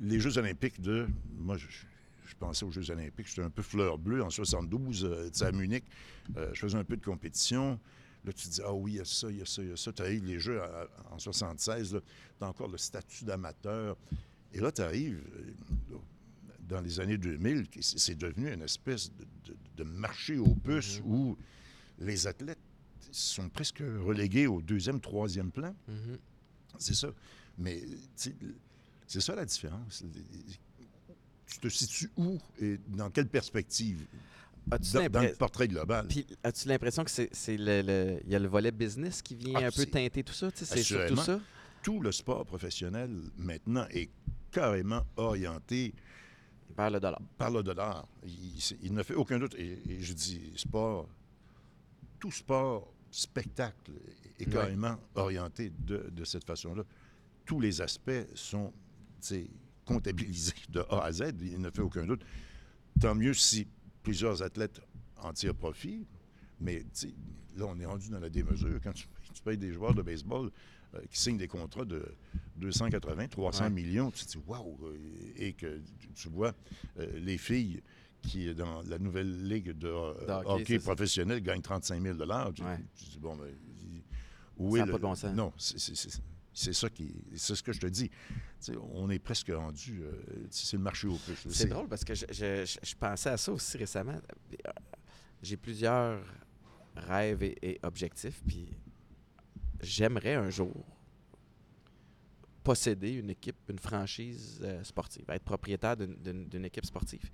les Jeux olympiques de... Moi, je, je pensais aux Jeux olympiques, j'étais un peu fleur bleue en 72, euh, tu sais, à Munich. Je faisais un peu de compétition. Là, tu te dis, ah oui, il y a ça, il y a ça, il y a ça. Tu arrives les Jeux en 76, tu as encore le statut d'amateur. Et là, tu arrives dans les années 2000, qui- c'est devenu une espèce de, de- de marché aux puces Mhm. où les athlètes sont presque relégués au deuxième, troisième plan. Mhm. C'est ça. Mais, c'est ça la différence. Tu te situes où et dans quelle perspective? Dans, le portrait global. Puis, as-tu l'impression que c'est le, y a le volet business qui vient Ah, un peu teinter tout ça? C'est surtout ça? Tout le sport professionnel, maintenant, est carrément orienté Vers le dollar. par le dollar. Il, ne fait aucun doute. Et, et je dis sport, tout sport, spectacle est orienté de, de cette façon-là. Tous les aspects sont comptabilisés de A à Z. Il ne fait aucun doute. Tant mieux si plusieurs athlètes en tirent profit. Mais là, on est rendu dans la démesure. Quand tu, tu payes des joueurs de baseball euh, qui signent des contrats de 280, 300 Ouais. millions, tu te dis waouh! euh, Et que tu- vois euh, les filles qui, dans la nouvelle ligue de, euh, De hockey, hockey, professionnel, gagnent 35 000 tu, Ouais. dis bon, ben, il- où Ça est a le- pas de bon sens. Non, c'est- ça qui. C'est ce que je te dis. On est presque rendu. euh, c'est le marché au plus. C'est drôle parce que je, je- pensais à ça aussi récemment. J'ai plusieurs rêves et, et objectifs, puis j'aimerais un jour posséder une équipe, une franchise euh, sportive, être propriétaire d'une- équipe sportive.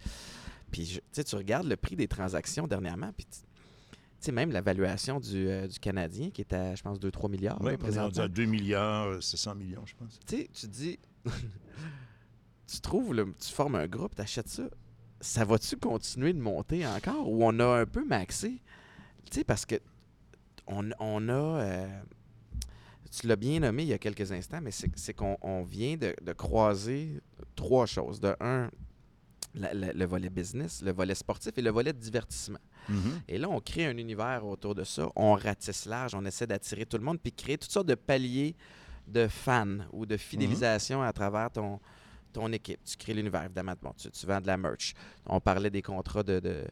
Puis je- tu regardes le prix des transactions dernièrement, puis sais, même l'évaluation du, euh, du Canadien qui est à, je pense, 2-3 milliards Oui, on est rendu présentement. à 2 milliards, euh, 700 millions, je pense. Tu sais, tu dis, tu trouves, le, tu formes un groupe, tu achètes ça, ça va-tu continuer de monter encore ou on a un peu maxé? Tu sais, parce que on, on a, euh, tu l'as bien nommé il y a quelques instants, mais c'est qu'on on vient de, de croiser trois choses. De un, la- la- le volet business, le volet sportif et le volet de divertissement. Mhm. Et là, on crée un univers autour de ça. On ratisse large, on essaie d'attirer tout le monde, puis créer toutes sortes de paliers de fans ou de fidélisation à travers ton, ton équipe. Tu crées l'univers, évidemment. Bon, tu, tu vends de la merch. On parlait des contrats de, de,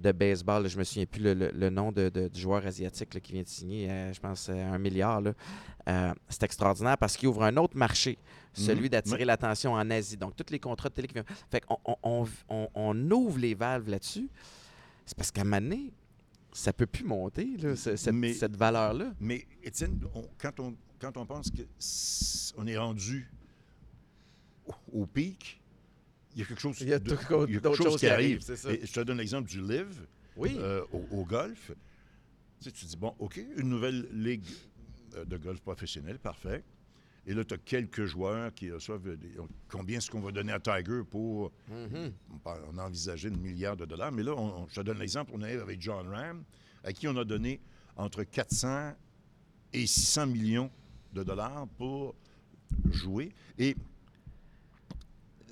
de baseball. là, je me souviens plus le, le- le nom de, de- du joueur asiatique là, qui vient de signer, euh, je pense, euh, un milliard. Euh, c'est extraordinaire parce qu'il ouvre un autre marché, celui Mhm. d'attirer l'attention en Asie. Donc, tous les contrats de télé qui viennent. Fait qu'on on, on- on- on ouvre les valves là-dessus. C'est parce qu'à donné, ça peut plus monter, là, cette, Mais- cette valeur-là. Mais, Étienne, quand, on, quand on pense qu'on est rendu au, au pic, il y a quelque chose, Il y a de- tout- il y a d'autres quelque chose choses qui qui arrive. Et je te donne l'exemple du Live Oui. euh, au, au golf. Tu, sais, tu dis, bon, OK, une nouvelle ligue euh, de golf professionnel, parfait. Et là, tu as quelques joueurs qui reçoivent des- combien est-ce qu'on va donner à Tiger pour Mhm. on, a envisagé une milliard de dollars, mais là, on- je te donne l'exemple, on est avec John Ram, à qui on a donné entre 400 et 600 millions de dollars pour jouer. Et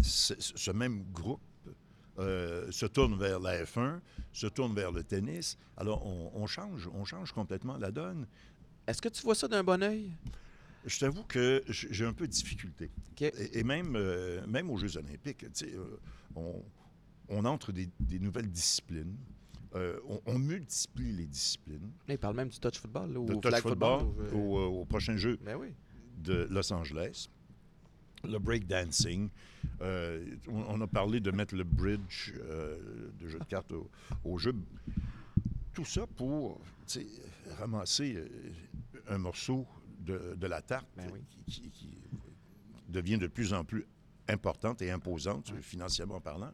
ce, ce même groupe euh, se tourne vers la F1, se tourne vers le tennis. Alors, on, on change, on change complètement la donne. Est-ce que tu vois ça d'un bon oeil? Je t'avoue que j'ai un peu de difficulté. Et, et même, euh, même aux Jeux olympiques, euh, on, on entre des, des nouvelles disciplines. Euh, on, on multiplie les disciplines. Là, il parle même du touch football là, ou touch flag football football. ou, au, au prochain jeu Ben oui. de Los Angeles. Le breakdancing. Euh, on, a parlé de mettre le bridge euh, de jeu de cartes au, au jeu. Tout ça pour ramasser euh, un morceau de, de la tarte Ben oui. qui, qui- qui devient de plus en plus importante et imposante, Ouais. financièrement parlant.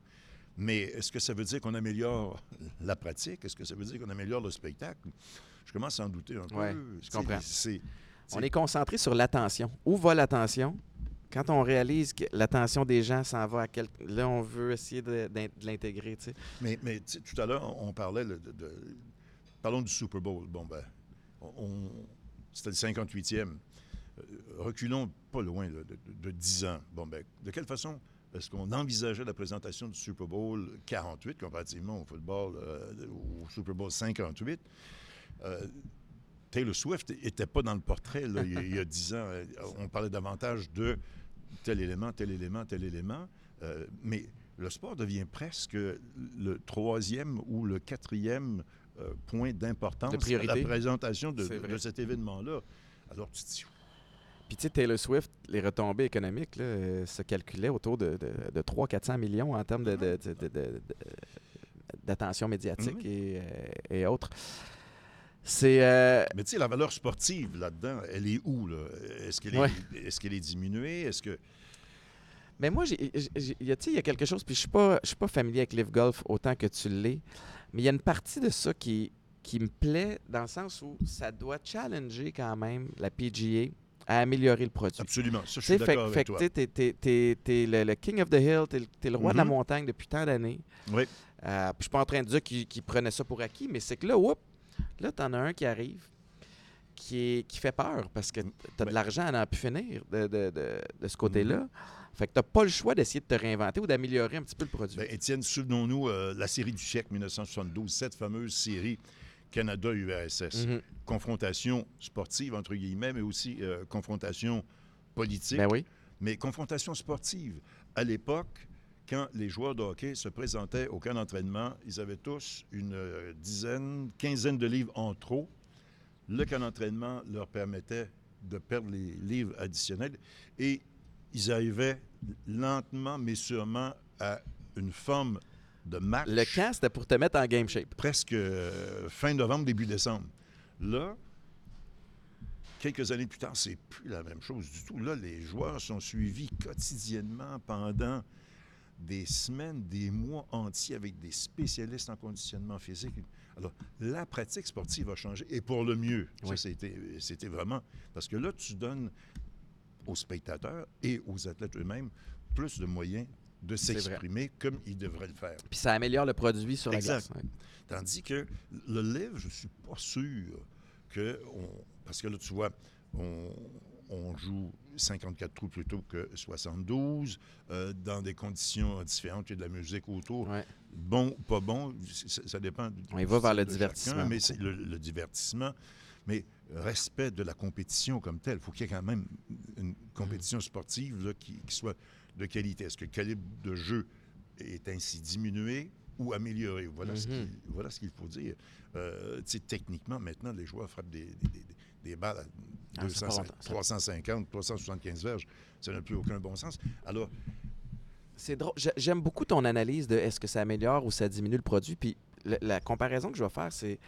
Mais est-ce que ça veut dire qu'on améliore la pratique? Est-ce que ça veut dire qu'on améliore le spectacle? Je commence à en douter un Ouais, peu. je comprends. On est concentré sur l'attention. Où va l'attention? Quand on réalise que l'attention des gens s'en va à quel... Là, on veut essayer de, l'intégrer, tu sais. Mais, mais tout à l'heure, on parlait de, Parlons du Super Bowl. Bon, ben, c'était le 58e. Euh, reculons pas loin de, de- de 10 ans. Bon, ben, de quelle façon est-ce qu'on envisageait la présentation du Super Bowl 48 comparativement au football, euh, au Super Bowl 58? Euh, Taylor Swift n'était pas dans le portrait là, il, y a, 10 ans. Euh, On parlait davantage de tel élément, tel élément, tel élément. Euh, mais le sport devient presque le troisième ou le quatrième euh, point d'importance De la présentation de, cet événement-là. Alors tu te dis, Puis, tu sais, Taylor Swift, les retombées économiques là, euh, se calculaient autour de, de, de 300-400 millions en termes d'attention médiatique et, euh, et autres. C'est. euh, mais tu sais, la valeur sportive là-dedans, elle est où? là? Est-ce qu'elle est, est-ce qu'elle est diminuée? Est-ce que... Mais moi, il y tu y a quelque chose, puis je suis pas, je suis pas familier avec Live Golf autant que tu l'es, mais il y a une partie de ça qui, qui me plaît dans le sens où ça doit challenger quand même la PGA à améliorer le produit. Absolument, ça, je Tu suis fait, d'accord fait avec que toi. tu t'es- t'es- t'es le, le king of the hill, le, t'es le roi de la Mhm. montagne depuis tant d'années. Oui. Euh, puis je suis pas en train de dire qu'il qu'il prenait ça pour acquis, mais c'est que là, whoop, là, t'en as un qui arrive, qui, est, qui fait peur parce que t'as de Ben- l'argent à n'en plus finir de, de, de, de ce côté-là. Fait que t'as pas le choix d'essayer de te réinventer ou d'améliorer un petit peu le produit. Ben, Étienne, souvenons-nous euh, la série du siècle 1972, cette fameuse série Canada-URSS. Mhm. Confrontation sportive, entre guillemets, mais aussi euh, confrontation politique. Ben oui. Mais confrontation sportive. À l'époque, quand les joueurs de hockey se présentaient au camp d'entraînement, ils avaient tous une euh, dizaine, quinzaine de livres en trop. Le camp d'entraînement leur permettait de perdre les livres additionnels et ils arrivaient lentement mais sûrement à une forme de match Le camp, c'était pour te mettre en game shape. presque euh, fin novembre, début décembre. Là, quelques années plus tard, c'est plus la même chose du tout. Là, les joueurs sont suivis quotidiennement pendant des semaines, des mois entiers avec des spécialistes en conditionnement physique. Alors, la pratique sportive a changé et pour le mieux. Ça, Oui. c'était, c'était vraiment... Parce que là, tu donnes aux spectateurs et aux athlètes eux-mêmes plus de moyens de s'exprimer comme ils devraient le faire. Puis ça améliore le produit sur la Exact. glace. ouais. Tandis que le livre, je suis pas sûr que. On, parce que là, tu vois, on, on joue 54 trous plutôt que 72, euh, dans des conditions différentes. Il y a de la musique autour. Ouais. Bon ou pas bon, ça, ça dépend. du On y va vers le de divertissement chacun, mais c'est le, le divertissement. Mais respect de la compétition comme telle. Il faut qu'il y ait quand même une compétition sportive là, qui, qui soit de qualité. Est-ce que le calibre de jeu est ainsi diminué ou amélioré? Voilà ce Mhm. qu'il voilà faut dire. Euh, techniquement, maintenant, les joueurs frappent des, des- des- des balles à Ah, c'est pas 200, longtemps, ça. 350, 375 verges. Ça n'a plus aucun bon sens. Alors, C'est drôle. J'ai- J'aime beaucoup ton analyse de est-ce que ça améliore ou ça diminue le produit. Puis la comparaison que je vais faire, c'est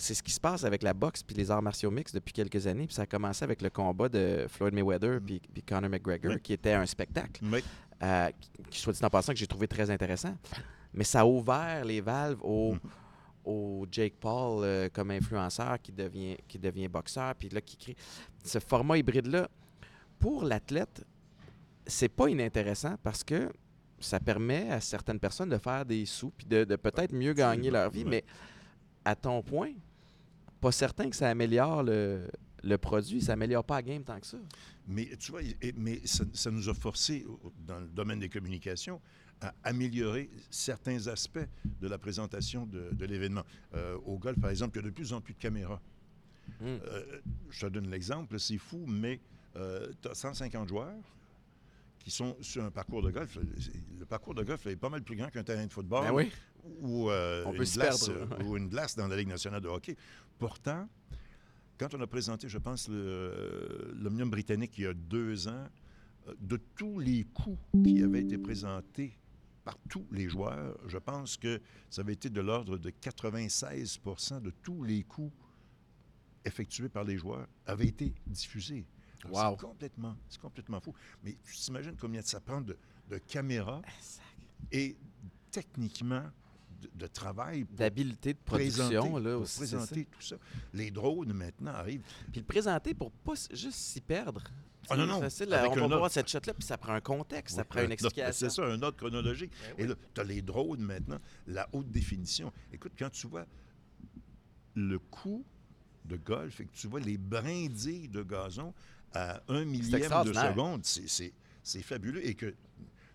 c'est ce qui se passe avec la boxe puis les arts martiaux mixtes depuis quelques années. Puis ça a commencé avec le combat de Floyd Mayweather puis, puis Conor McGregor, Oui. qui était un spectacle, mais, euh, qui, soit dit en passant, que j'ai trouvé très intéressant. Mais ça a ouvert les valves au, Mhm. Au Jake Paul euh, comme influenceur qui devient, qui devient boxeur, puis là, qui crée ce format hybride-là. Pour l'athlète, c'est pas inintéressant parce que ça permet à certaines personnes de faire des sous puis de, de peut-être mieux gagner leur vie. Mais à ton point, pas certain que ça améliore le, le produit. Ça améliore pas la game tant que ça. Mais tu vois, mais ça, ça nous a forcé, dans le domaine des communications, à améliorer certains aspects de la présentation de, de l'événement. Euh, au golf, par exemple, il y a de plus en plus de caméras. Mm. Euh, je te donne l'exemple, c'est fou, mais tu as 150 joueurs qui sont sur un parcours de golf. Le parcours de golf là, est pas mal plus grand qu'un terrain de football Ben oui. ou, euh, On une glace, perdre, ou une glace dans la Ligue nationale de hockey. Pourtant, quand on a présenté, je pense, l'Omnium britannique il y a deux ans, de tous les coups qui avaient été présentés par tous les joueurs, je pense que ça avait été de l'ordre de 96% de tous les coups effectués par les joueurs avaient été diffusés. Wow. C'est complètement, fou. Mais tu t'imagines combien ça prend de, de caméras et techniquement de, de travail pour D'habileté de production, là, pour aussi. ça. présenter tout ça. Les drones maintenant arrivent. Puis le présenter pour pas juste s'y perdre. Ah non, non, facile, on va voir cette shot-là, puis ça prend un contexte, ça prend un une explication. C'est ça, un autre chronologique. Ben Et là, tu as les drones maintenant, la haute définition. Écoute, quand tu vois le coup de golf et que tu vois les brindilles de gazon à un millième de seconde, c'est- fabuleux. Et que,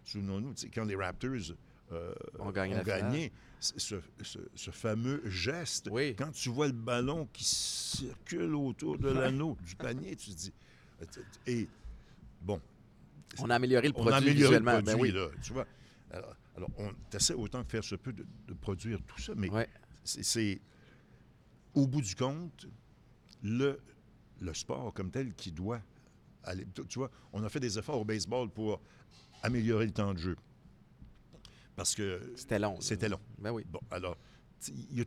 souvenons-nous, quand les Raptors euh, On gagne la finale. gagné, ce, ce- ce fameux geste, Oui. quand tu vois le ballon qui circule autour de l'anneau du panier, tu te dis... Et bon, On a amélioré le on produit a amélioré le produit, ben oui. là, tu vois. Alors, alors, on essaie autant que faire se peut de, de produire tout ça, mais Ouais. c'est- au bout du compte, le, le sport comme tel qui doit aller. Tu vois, on a fait des efforts au baseball pour améliorer le temps de jeu. Parce que C'était long. c'était long. Ben oui. Bon, alors, il y a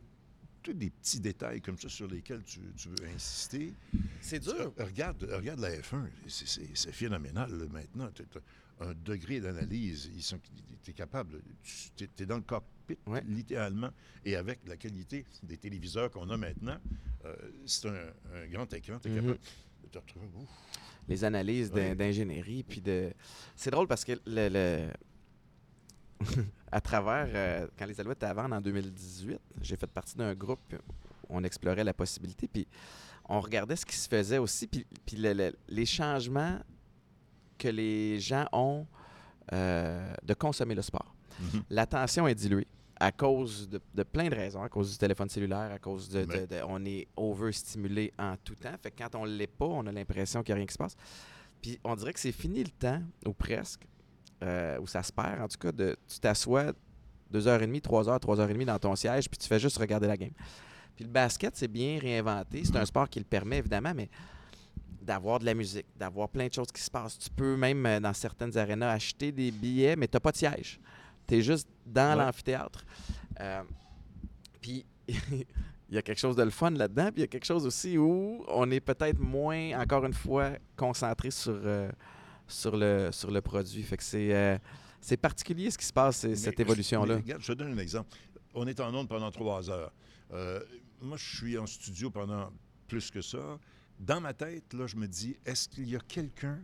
tous des petits détails comme ça sur lesquels tu, tu veux insister? C'est dur. regarde, regarde la F1, c'est- phénoménal là, maintenant. Tu un degré d'analyse. Ils sont, tu es capable. Tu es, dans le cockpit, Ouais. littéralement. Et avec la qualité des téléviseurs qu'on a maintenant, euh, c'est un, un grand écran. Tu es Mhm. capable de te retrouver. ouf. les analyses d'ingénierie. Puis de... C'est drôle parce que le, le- à travers, euh, quand les Alouettes étaient à vendre en 2018, j'ai fait partie d'un groupe où on explorait la possibilité. Puis on regardait ce qui se faisait aussi. Puis, puis le- le- les changements que les gens ont euh, de consommer le sport. Mhm. L'attention est diluée à cause de, de plein de raisons, à cause du téléphone cellulaire, à cause de, de- on est overstimulé en tout temps. Fait que quand on l'est pas, on a l'impression qu'il n'y a rien qui se passe. Puis on dirait que c'est fini le temps, ou presque, euh, où ça se perd. En tout cas, de, tu t'assois deux heures et demie, trois heures, trois heures et demie dans ton siège, puis tu fais juste regarder la game. Puis le basket, c'est bien réinventé. C'est un sport qui le permet, évidemment, mais d'avoir de la musique, d'avoir plein de choses qui se passent. Tu peux même, euh, dans certaines arénas, acheter des billets, mais tu n'as pas de siège. Tu es juste dans Ouais. l'amphithéâtre. Euh, puis, il y a quelque chose de le fun là-dedans, puis il y a quelque chose aussi où on est peut-être moins, encore une fois, concentré sur, euh, sur, le, sur le produit. Fait que c'est euh, c'est particulier ce qui se passe, Mais- cette évolution-là. Regarde, je te donne un exemple. On est en onde pendant trois heures. Euh, moi, je suis en studio pendant plus que ça. Dans ma tête, là, je me dis, est-ce qu'il y a quelqu'un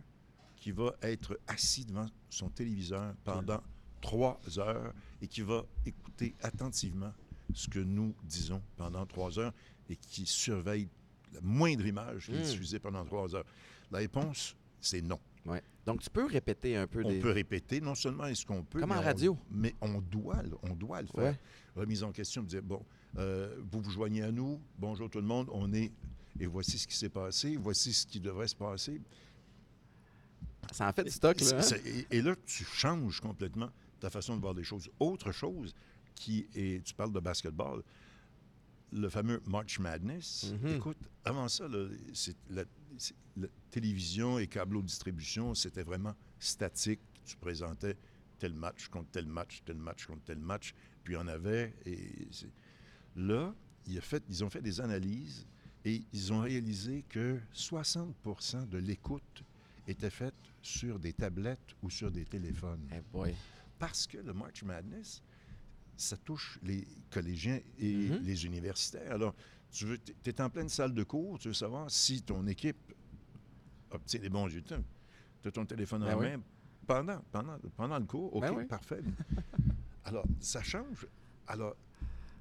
qui va être assis devant son téléviseur pendant trois heures et qui va écouter attentivement ce que nous disons pendant trois heures et qui surveille la moindre image qui est Mm. diffusée pendant trois heures? La réponse, c'est non. Ouais. Donc, tu peux répéter un peu On des... peut répéter, non seulement est-ce qu'on peut, Comme en on- radio. mais on doit, le- on doit le faire. Ouais. Remise en question, me dire bon, euh, vous vous joignez à nous, bonjour tout le monde, on est et voici ce qui s'est passé, voici ce qui devrait se passer. Ça en fait du stock, là. hein? Et, et là, tu changes complètement ta façon de voir les choses. Autre chose qui est, tu parles de basketball, le fameux March Madness. Mhm. Écoute, avant ça, là, la, la télévision et câbleau distribution, c'était vraiment statique. Tu présentais tel match contre tel match, tel match contre tel match, puis il y en avait. Et là, il a fait, ils ont fait des analyses et ils ont réalisé que 60% de l'écoute était faite sur des tablettes ou sur des téléphones. Eh boy. Parce que le March Madness, ça touche les collégiens et Mhm. les universitaires. Alors, tu veux, es en pleine salle de cours, tu veux savoir si ton équipe obtient des bons résultats. Tu as ton téléphone Ben en oui. main pendant, pendant, pendant le cours. OK, Ben oui. parfait. Alors, ça change. Alors,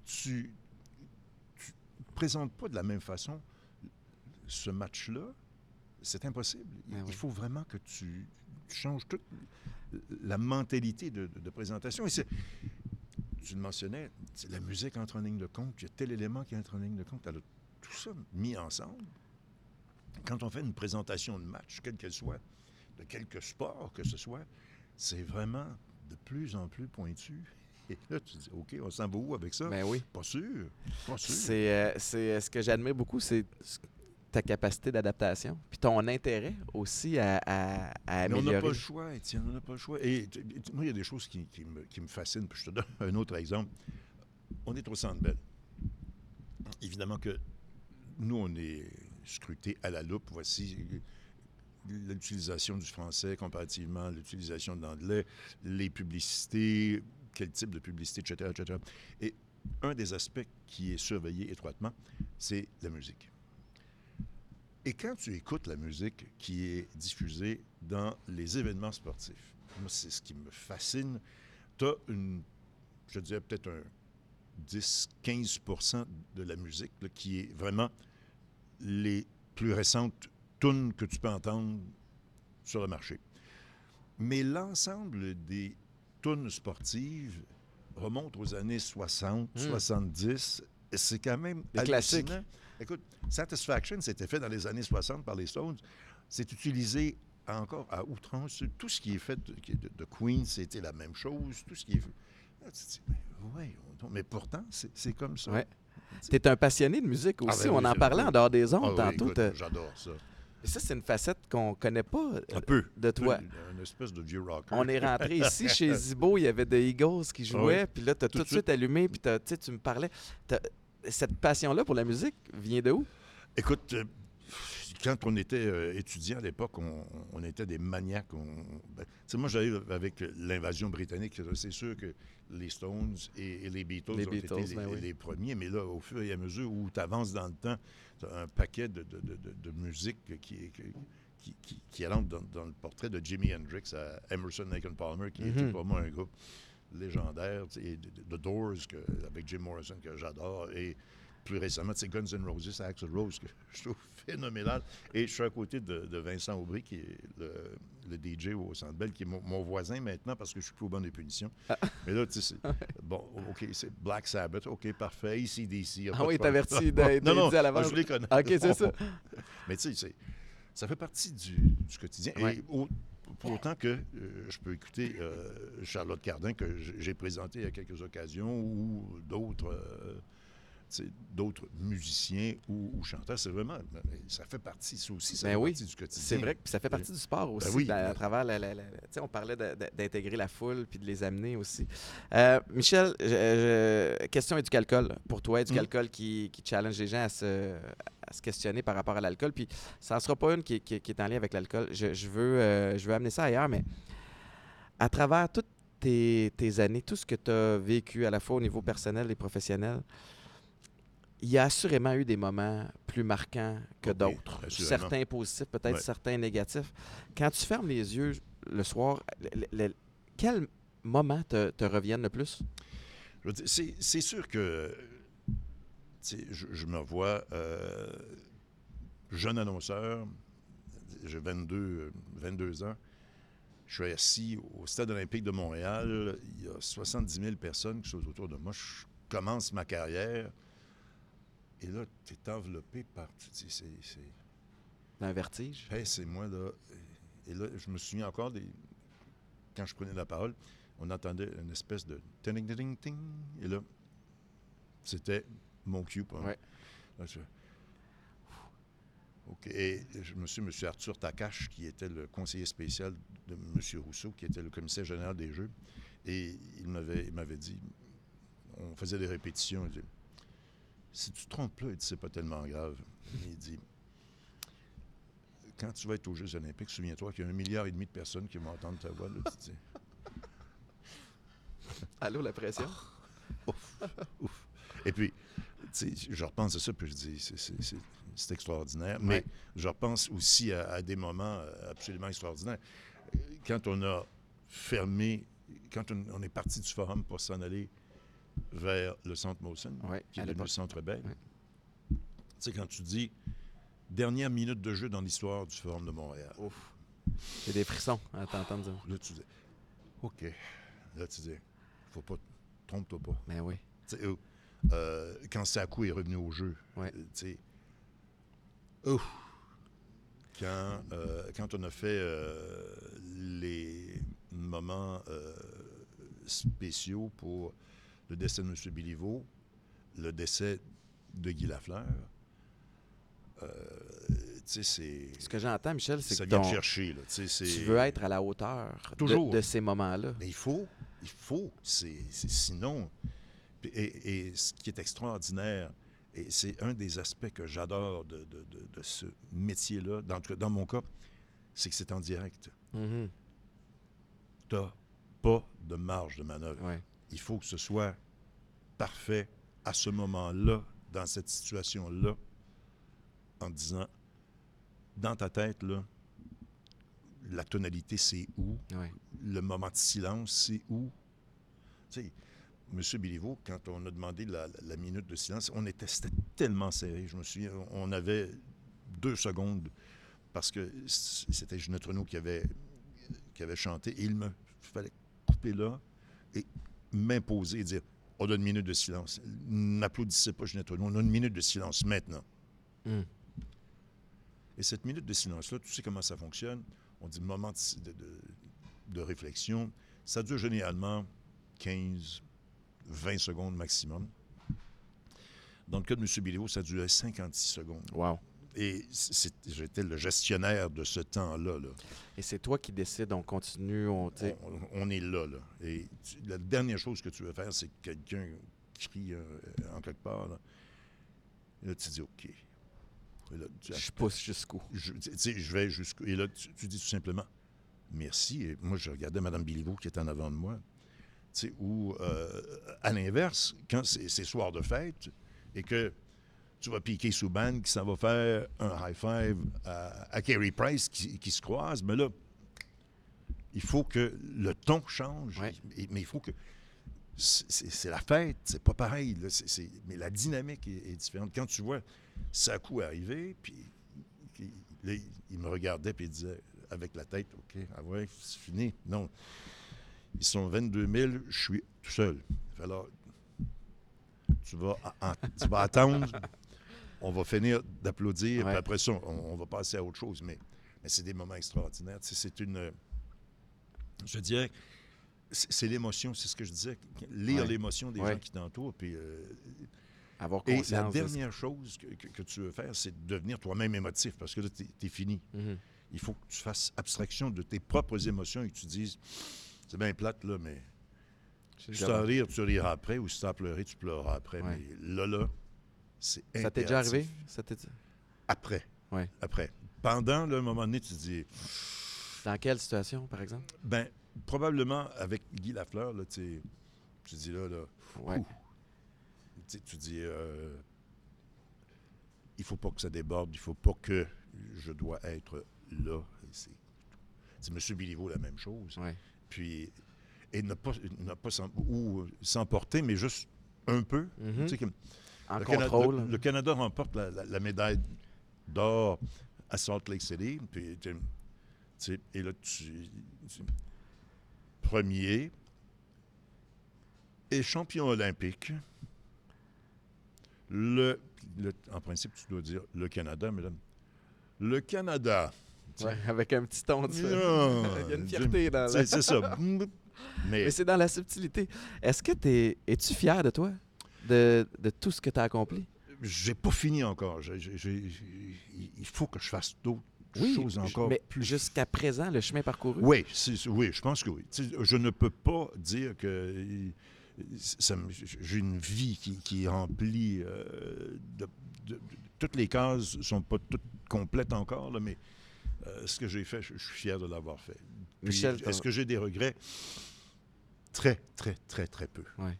tu, tu présente pas de la même façon ce match-là, c'est impossible. Il, Ben il oui. faut vraiment que tu changes toute la mentalité de, de- de présentation. Et tu le mentionnais, c'est la musique entre en ligne de compte, il y a tel élément qui entre en ligne de compte. Alors, tout ça mis ensemble, quand on fait une présentation de match, quelle qu'elle soit, de quelque sport que ce soit, c'est vraiment de plus en plus pointu. Et là, tu dis, OK, on s'en va où avec ça? Ben oui. Pas sûr. Pas sûr. C'est euh, c'est, euh, ce que j'admire beaucoup, c'est ce- ta capacité d'adaptation, puis ton intérêt aussi à, à, à Mais on n'a améliorer. pas le choix, Étienne, on n'a pas le choix. Et moi, il y a des choses qui, qui me, qui me fascinent. Puis je te donne un autre exemple. On est au Centre Bell. Évidemment que nous, on est scruté à la loupe. Voici l'utilisation du français comparativement à l'utilisation de l'anglais, les publicités, quel type de publicité, etc., etc. Et un des aspects qui est surveillé étroitement, c'est la musique. Et quand tu écoutes la musique qui est diffusée dans les événements sportifs, moi, c'est ce qui me fascine. Tu as une, je dirais peut-être un 10-15% de la musique là, qui est vraiment les plus récentes tunes que tu peux entendre sur le marché. Mais l'ensemble des tunes sportives remonte aux années 60, Hmm. 70. et C'est quand même hallucinant. Écoute, Satisfaction, c'était fait dans les années 60 par les Stones. C'est utilisé encore à outrance. Tout ce qui est fait de, Queen, c'était la même chose. Tout ce qui est. Là, tu te dis, mais, ouais, on- mais pourtant, c'est comme ça. Ouais. Tu es un passionné de musique Ah, aussi. ben on oui, en parlait oui. en dehors des Ah ondes oui, tantôt. t'as- J'adore ça. Et ça, c'est une facette qu'on connaît pas euh, Un peu. de toi. Un espèce de vieux rocker. On est rentré ici chez Zibo, il y avait des Eagles qui jouaient, Oui. puis là, tu as tout, de suite allumé, puis tu me parlais. Cette passion-là pour la musique vient de où? Écoute, euh, quand on était euh, étudiant à l'époque, on, on était des maniaques. On, ben, moi, j'arrive avec l'invasion britannique. C'est sûr que les Stones et, et les Beatles Les ont Beatles, été les, ben oui. les premiers. Mais là, au fur et à mesure où tu avances dans le temps, tu as un paquet de, de, de, de- de musique qui, est- qui, qui, qui, qui rentre dans, dans le portrait de Jimi Hendrix à Emerson, Lake Palmer, qui était pour moi un groupe légendaire. tu sais, et The Doors, que- avec Jim Morrison, que j'adore. Et plus récemment, c'est Guns N' Roses, Axl Rose, que je trouve phénoménal. Et je suis à côté de, de Vincent Aubry, qui est le, le DJ au Centre Bell, qui est mon, mon voisin maintenant parce que je suis plus au banc des punitions. Mais là, tu sais, c'est- bon, OK, c'est Black Sabbath, OK, parfait, ICDC. Ah oui, t'es averti d'être- Non, non, dit à l'avance. je les connais. OK, c'est ça. Mais tu sais, ça fait partie du, du quotidien. Ouais. Et au- pour autant que euh, je peux écouter euh, Charlotte Cardin, que j'ai présenté à quelques occasions, ou d'autres euh, d'autres musiciens ou, ou chanteurs, c'est vraiment, ça fait partie, ça aussi, ça Ben fait oui, partie du quotidien. C'est vrai puis ça fait partie du sport aussi, oui. à, à travers la, la- la- tu sais, on parlait d'intégrer la foule puis de les amener aussi. Euh, Michel, je- je- question éducalcool pour toi, éducalcool qui, qui challenge les gens à se, à se questionner par rapport à l'alcool? Puis ça ne sera pas une qui, qui- qui est en lien avec l'alcool. Je, je veux, euh, je veux amener ça ailleurs, mais à travers toutes tes, tes années, tout ce que tu as vécu à la fois au niveau personnel et professionnel, il y a assurément eu des moments plus marquants que Ok, d'autres. Certains positifs, peut-être Ouais. certains négatifs. Quand tu fermes les yeux le soir, le- le- le- quels moments te, te reviennent le plus? C'est sûr que je, je me vois euh, jeune annonceur, j'ai 22, euh, 22 ans. Je suis assis au Stade olympique de Montréal. Il y a 70 000 personnes qui sont autour de moi. Je commence ma carrière. Et là, tu es enveloppé par. Tu c'est. Un vertige? Hey, c'est moi, là. Et là, je me souviens encore des. Quand je prenais la parole, on entendait une espèce de ting ting. Et là, c'était mon cue. Ouais. Là, je- OK. Et je me suis M. Arthur Takache, qui était le conseiller spécial de M. Rousseau, qui était le commissaire général des Jeux. Et il m'avait, il m'avait dit, on faisait des répétitions, il dit, si tu te trompes là, il dit, c'est pas tellement grave. Il dit, quand tu vas être aux Jeux olympiques, souviens-toi qu'il y a un milliard et demi de personnes qui vont entendre ta voix. Là, tu dis, Allô, la pression? ouf, ouf. Et puis, tu sais, je repense à ça, puis je dis, c'est- c'est- c'est c'est extraordinaire. Mais Ouais. je repense aussi à, à des moments euh, absolument extraordinaires. Euh, Quand on a fermé, quand on, on est parti du forum pour s'en aller vers le centre Molson, Ouais, qui est devenu le centre Bell, Ouais. sais, quand tu dis dernière minute de jeu dans l'histoire du Forum de Montréal. Ouf. J'ai des frissons à t'entendre dire. Là, tu dis, OK. Là, tu dis, faut pas, trompe-toi pas. Mais oui. Tu sais, euh, euh, quand Sakou est revenu au jeu, Ouais. euh, tu sais, ouf. Quand, euh, quand on a fait euh, les moments spéciaux pour le décès de M. Béliveau, le décès de Guy Lafleur, euh, tu sais, c'est... Ce que j'entends, Michel, c'est que vient ton- te chercher, là. Tu veux être à la hauteur de- Toujours. De, ces moments-là. Mais il faut, il faut. C'est, sinon. Et, et ce qui est extraordinaire, et c'est un des aspects que j'adore de, de- de- de ce métier-là, dans, mon cas, c'est que c'est en direct. Mhm. Tu n'as pas de marge de manœuvre. Ouais. Il faut que ce soit parfait à ce moment-là, dans cette situation-là, en disant, dans ta tête, là, la tonalité, c'est où? Le moment de silence, c'est où? Tu sais, M. Béliveau, quand on a demandé la, la minute de silence, on était, tellement serré. Je me souviens, on avait deux secondes parce que c'était Ginette Renault qui avait, qui avait chanté et il me fallait couper là et m'imposer et dire on a une minute de silence. N'applaudissez pas Ginette Renault, on a une minute de silence maintenant. Mm. Et cette minute de silence-là, tu sais comment ça fonctionne? On dit moment de, réflexion. Ça dure généralement 15, 20 secondes maximum. Dans le cas de M. Béliveau, ça durait 56 secondes. Wow. Et j'étais le gestionnaire de ce temps-là. là. Et c'est toi qui décides, on continue, on, On, on est là. là. Et tu- la dernière chose que tu veux faire, c'est que quelqu'un crie euh, en quelque part. Là, Et là tu dis OK. Et là, tu- je pousse jusqu'où? je, je vais jusqu'au. Et là, tu, tu dis tout simplement merci. Et moi, je regardais Mme Béliveau qui était en avant de moi. Ou euh, à l'inverse, quand c'est c'est soir de fête et que tu vas piquer Souban qui s'en va faire un high five à, à Carey Price qui, qui se croise, mais là, il faut que le ton change, Ouais. Mais il faut que. C'est la fête, c'est pas pareil. là, mais la dynamique est, est différente. Quand tu vois Sakou arriver, puis il, là, il- me regardait, puis il disait avec la tête OK, ah ouais, c'est fini. Non. Ils sont 22 000, je suis tout seul. Alors, tu vas, tu vas attendre, on va finir d'applaudir, puis après ça, on, on va passer à autre chose. Mais, mais c'est des moments extraordinaires. C'est une. Je dirais, c'est l'émotion, c'est ce que je disais. Lire Ouais. l'émotion des Ouais. gens qui t'entourent. Puis, euh, Avoir et la de dernière chose que, que- que tu veux faire, c'est de devenir toi-même émotif, parce que là, tu es, fini. Mhm. Il faut que tu fasses abstraction de tes propres émotions et que tu dises, c'est bien plate, là, mais si déjà- tu en rire, tu riras après, ou si tu en pleurer, tu pleureras après. Ouais. Mais là, là, c'est Ça t'est déjà arrivé? Ça t'est- Après. Ouais. Après. Pendant, un moment donné, tu te dis, Dans quelle situation, par exemple? ben, probablement avec Guy Lafleur, là, tu dis là, là, Ouais. Tu dis, euh, il faut pas que ça déborde, il faut pas que je dois être là. C'est c'est M. Béliveau la même chose. Ouais. Puis, et ne pas, ne pas s'emporter, mais juste un peu. Mhm. Tu En le, contrôle. le- le Canada remporte la, la- la médaille d'or à Salt Lake City. Puis, tu- tu sais, et là, tu, tu- Premier et champion olympique. Le, le- en principe, tu dois dire le Canada, mesdames. Le Canada. Ouais, avec un petit ton de ça. Ah, Il y a une fierté dans C'est ça. Mais Mais c'est dans la subtilité. Est-ce que t'es... Es-tu fier de toi? De, de tout ce que tu as accompli? j'ai pas fini encore. Il faut que je fasse d'autres choses encore mais plus jusqu'à présent, le chemin parcouru? Oui, oui, je pense que oui. Je ne peux pas dire que euh, j'ai une vie qui, qui est remplie euh, de, de- de- Toutes les cases sont pas toutes complètes encore, là, mais euh, ce que j'ai fait, je, je suis fier de l'avoir fait. Michel, est-ce que j'ai des regrets? Très, très, très, très peu. Ouais.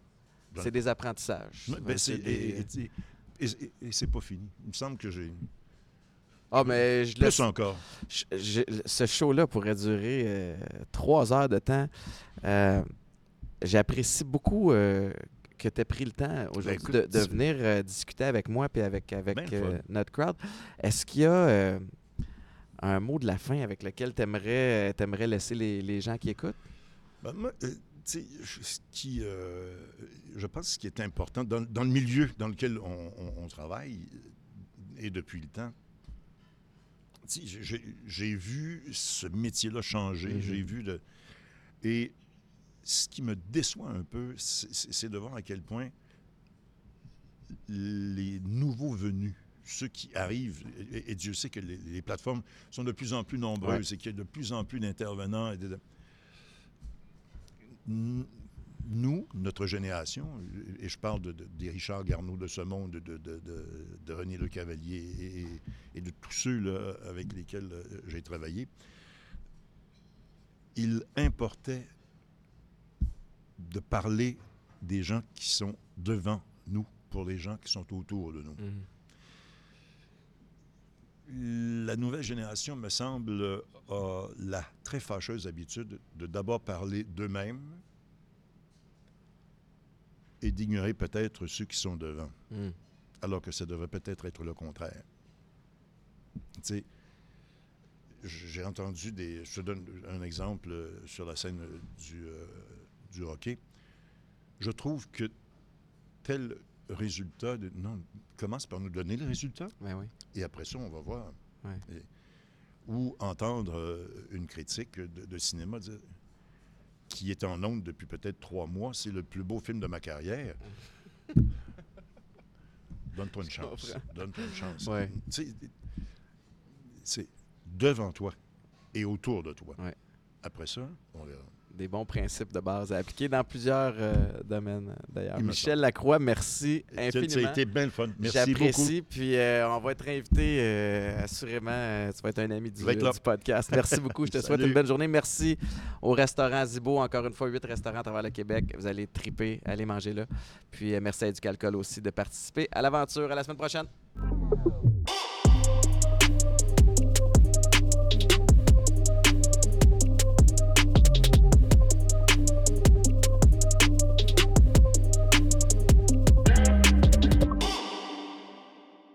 Ben- C'est des apprentissages. Ben, c'est- des- et et- et- et- et c'est pas fini. Il me semble que j'ai Ah, mais je plus laisse... encore. je- je- ce show-là pourrait durer euh, trois heures de temps. Euh, J'apprécie beaucoup euh, que tu aies pris le temps aujourd'hui écoute, de, venir discuter avec moi et avec, avec Ben notre crowd. Est-ce qu'il y a un mot de la fin avec lequel tu aimerais, laisser les, les gens qui écoutent? Ben, moi, ce qui, euh, je pense que ce qui est important dans, dans le milieu dans lequel on, on- on travaille et depuis le temps, j'ai- vu ce métier-là changer, Mhm. j'ai vu de... Et ce qui me déçoit un peu, c'est de voir à quel point les nouveaux venus, ceux qui arrivent, et, et Dieu sait que les, les plateformes sont de plus en plus nombreuses et qu'il y a de plus en plus d'intervenants. et de- Nous, notre génération, et je parle de, de- des Richard Garneau de ce monde, de, de- de- René Le Cavalier et, de tous ceux là, avec lesquels euh, j'ai travaillé, il importait de parler des gens qui sont devant nous pour les gens qui sont autour de nous. La nouvelle génération, me semble, a la très fâcheuse habitude de d'abord parler d'eux-mêmes et d'ignorer peut-être ceux qui sont devant, Mm. alors que ça devrait peut-être être le contraire. Tu sais, j'ai entendu des... Je te donne un exemple sur la scène du, euh, du hockey. Je trouve que tel résultat... De, non, commence par nous donner le résultat. Ben oui. Et après ça, on va voir. Ouais. Et- ou entendre euh, une critique de, de cinéma dire qui est en ondes depuis peut-être trois mois, c'est le plus beau film de ma carrière. Donne-toi une chance. Donne-toi une chance. C'est devant toi et autour de toi. Ouais. Après ça, on verra. Des bons principes de base à appliquer dans plusieurs euh, domaines, d'ailleurs. Michel Lacroix, merci Ça a infiniment. été bien fun. Merci beaucoup. J'apprécie, puis euh, on va être invité euh, assurément. tu vas être un ami du, du podcast. Merci beaucoup. Je te souhaite une bonne journée. Merci au restaurant Zibo. Encore une fois, huit restaurants à travers le Québec. Vous allez triper, allez manger là. Puis merci à Éducalcool aussi de participer à l'aventure. À la semaine prochaine.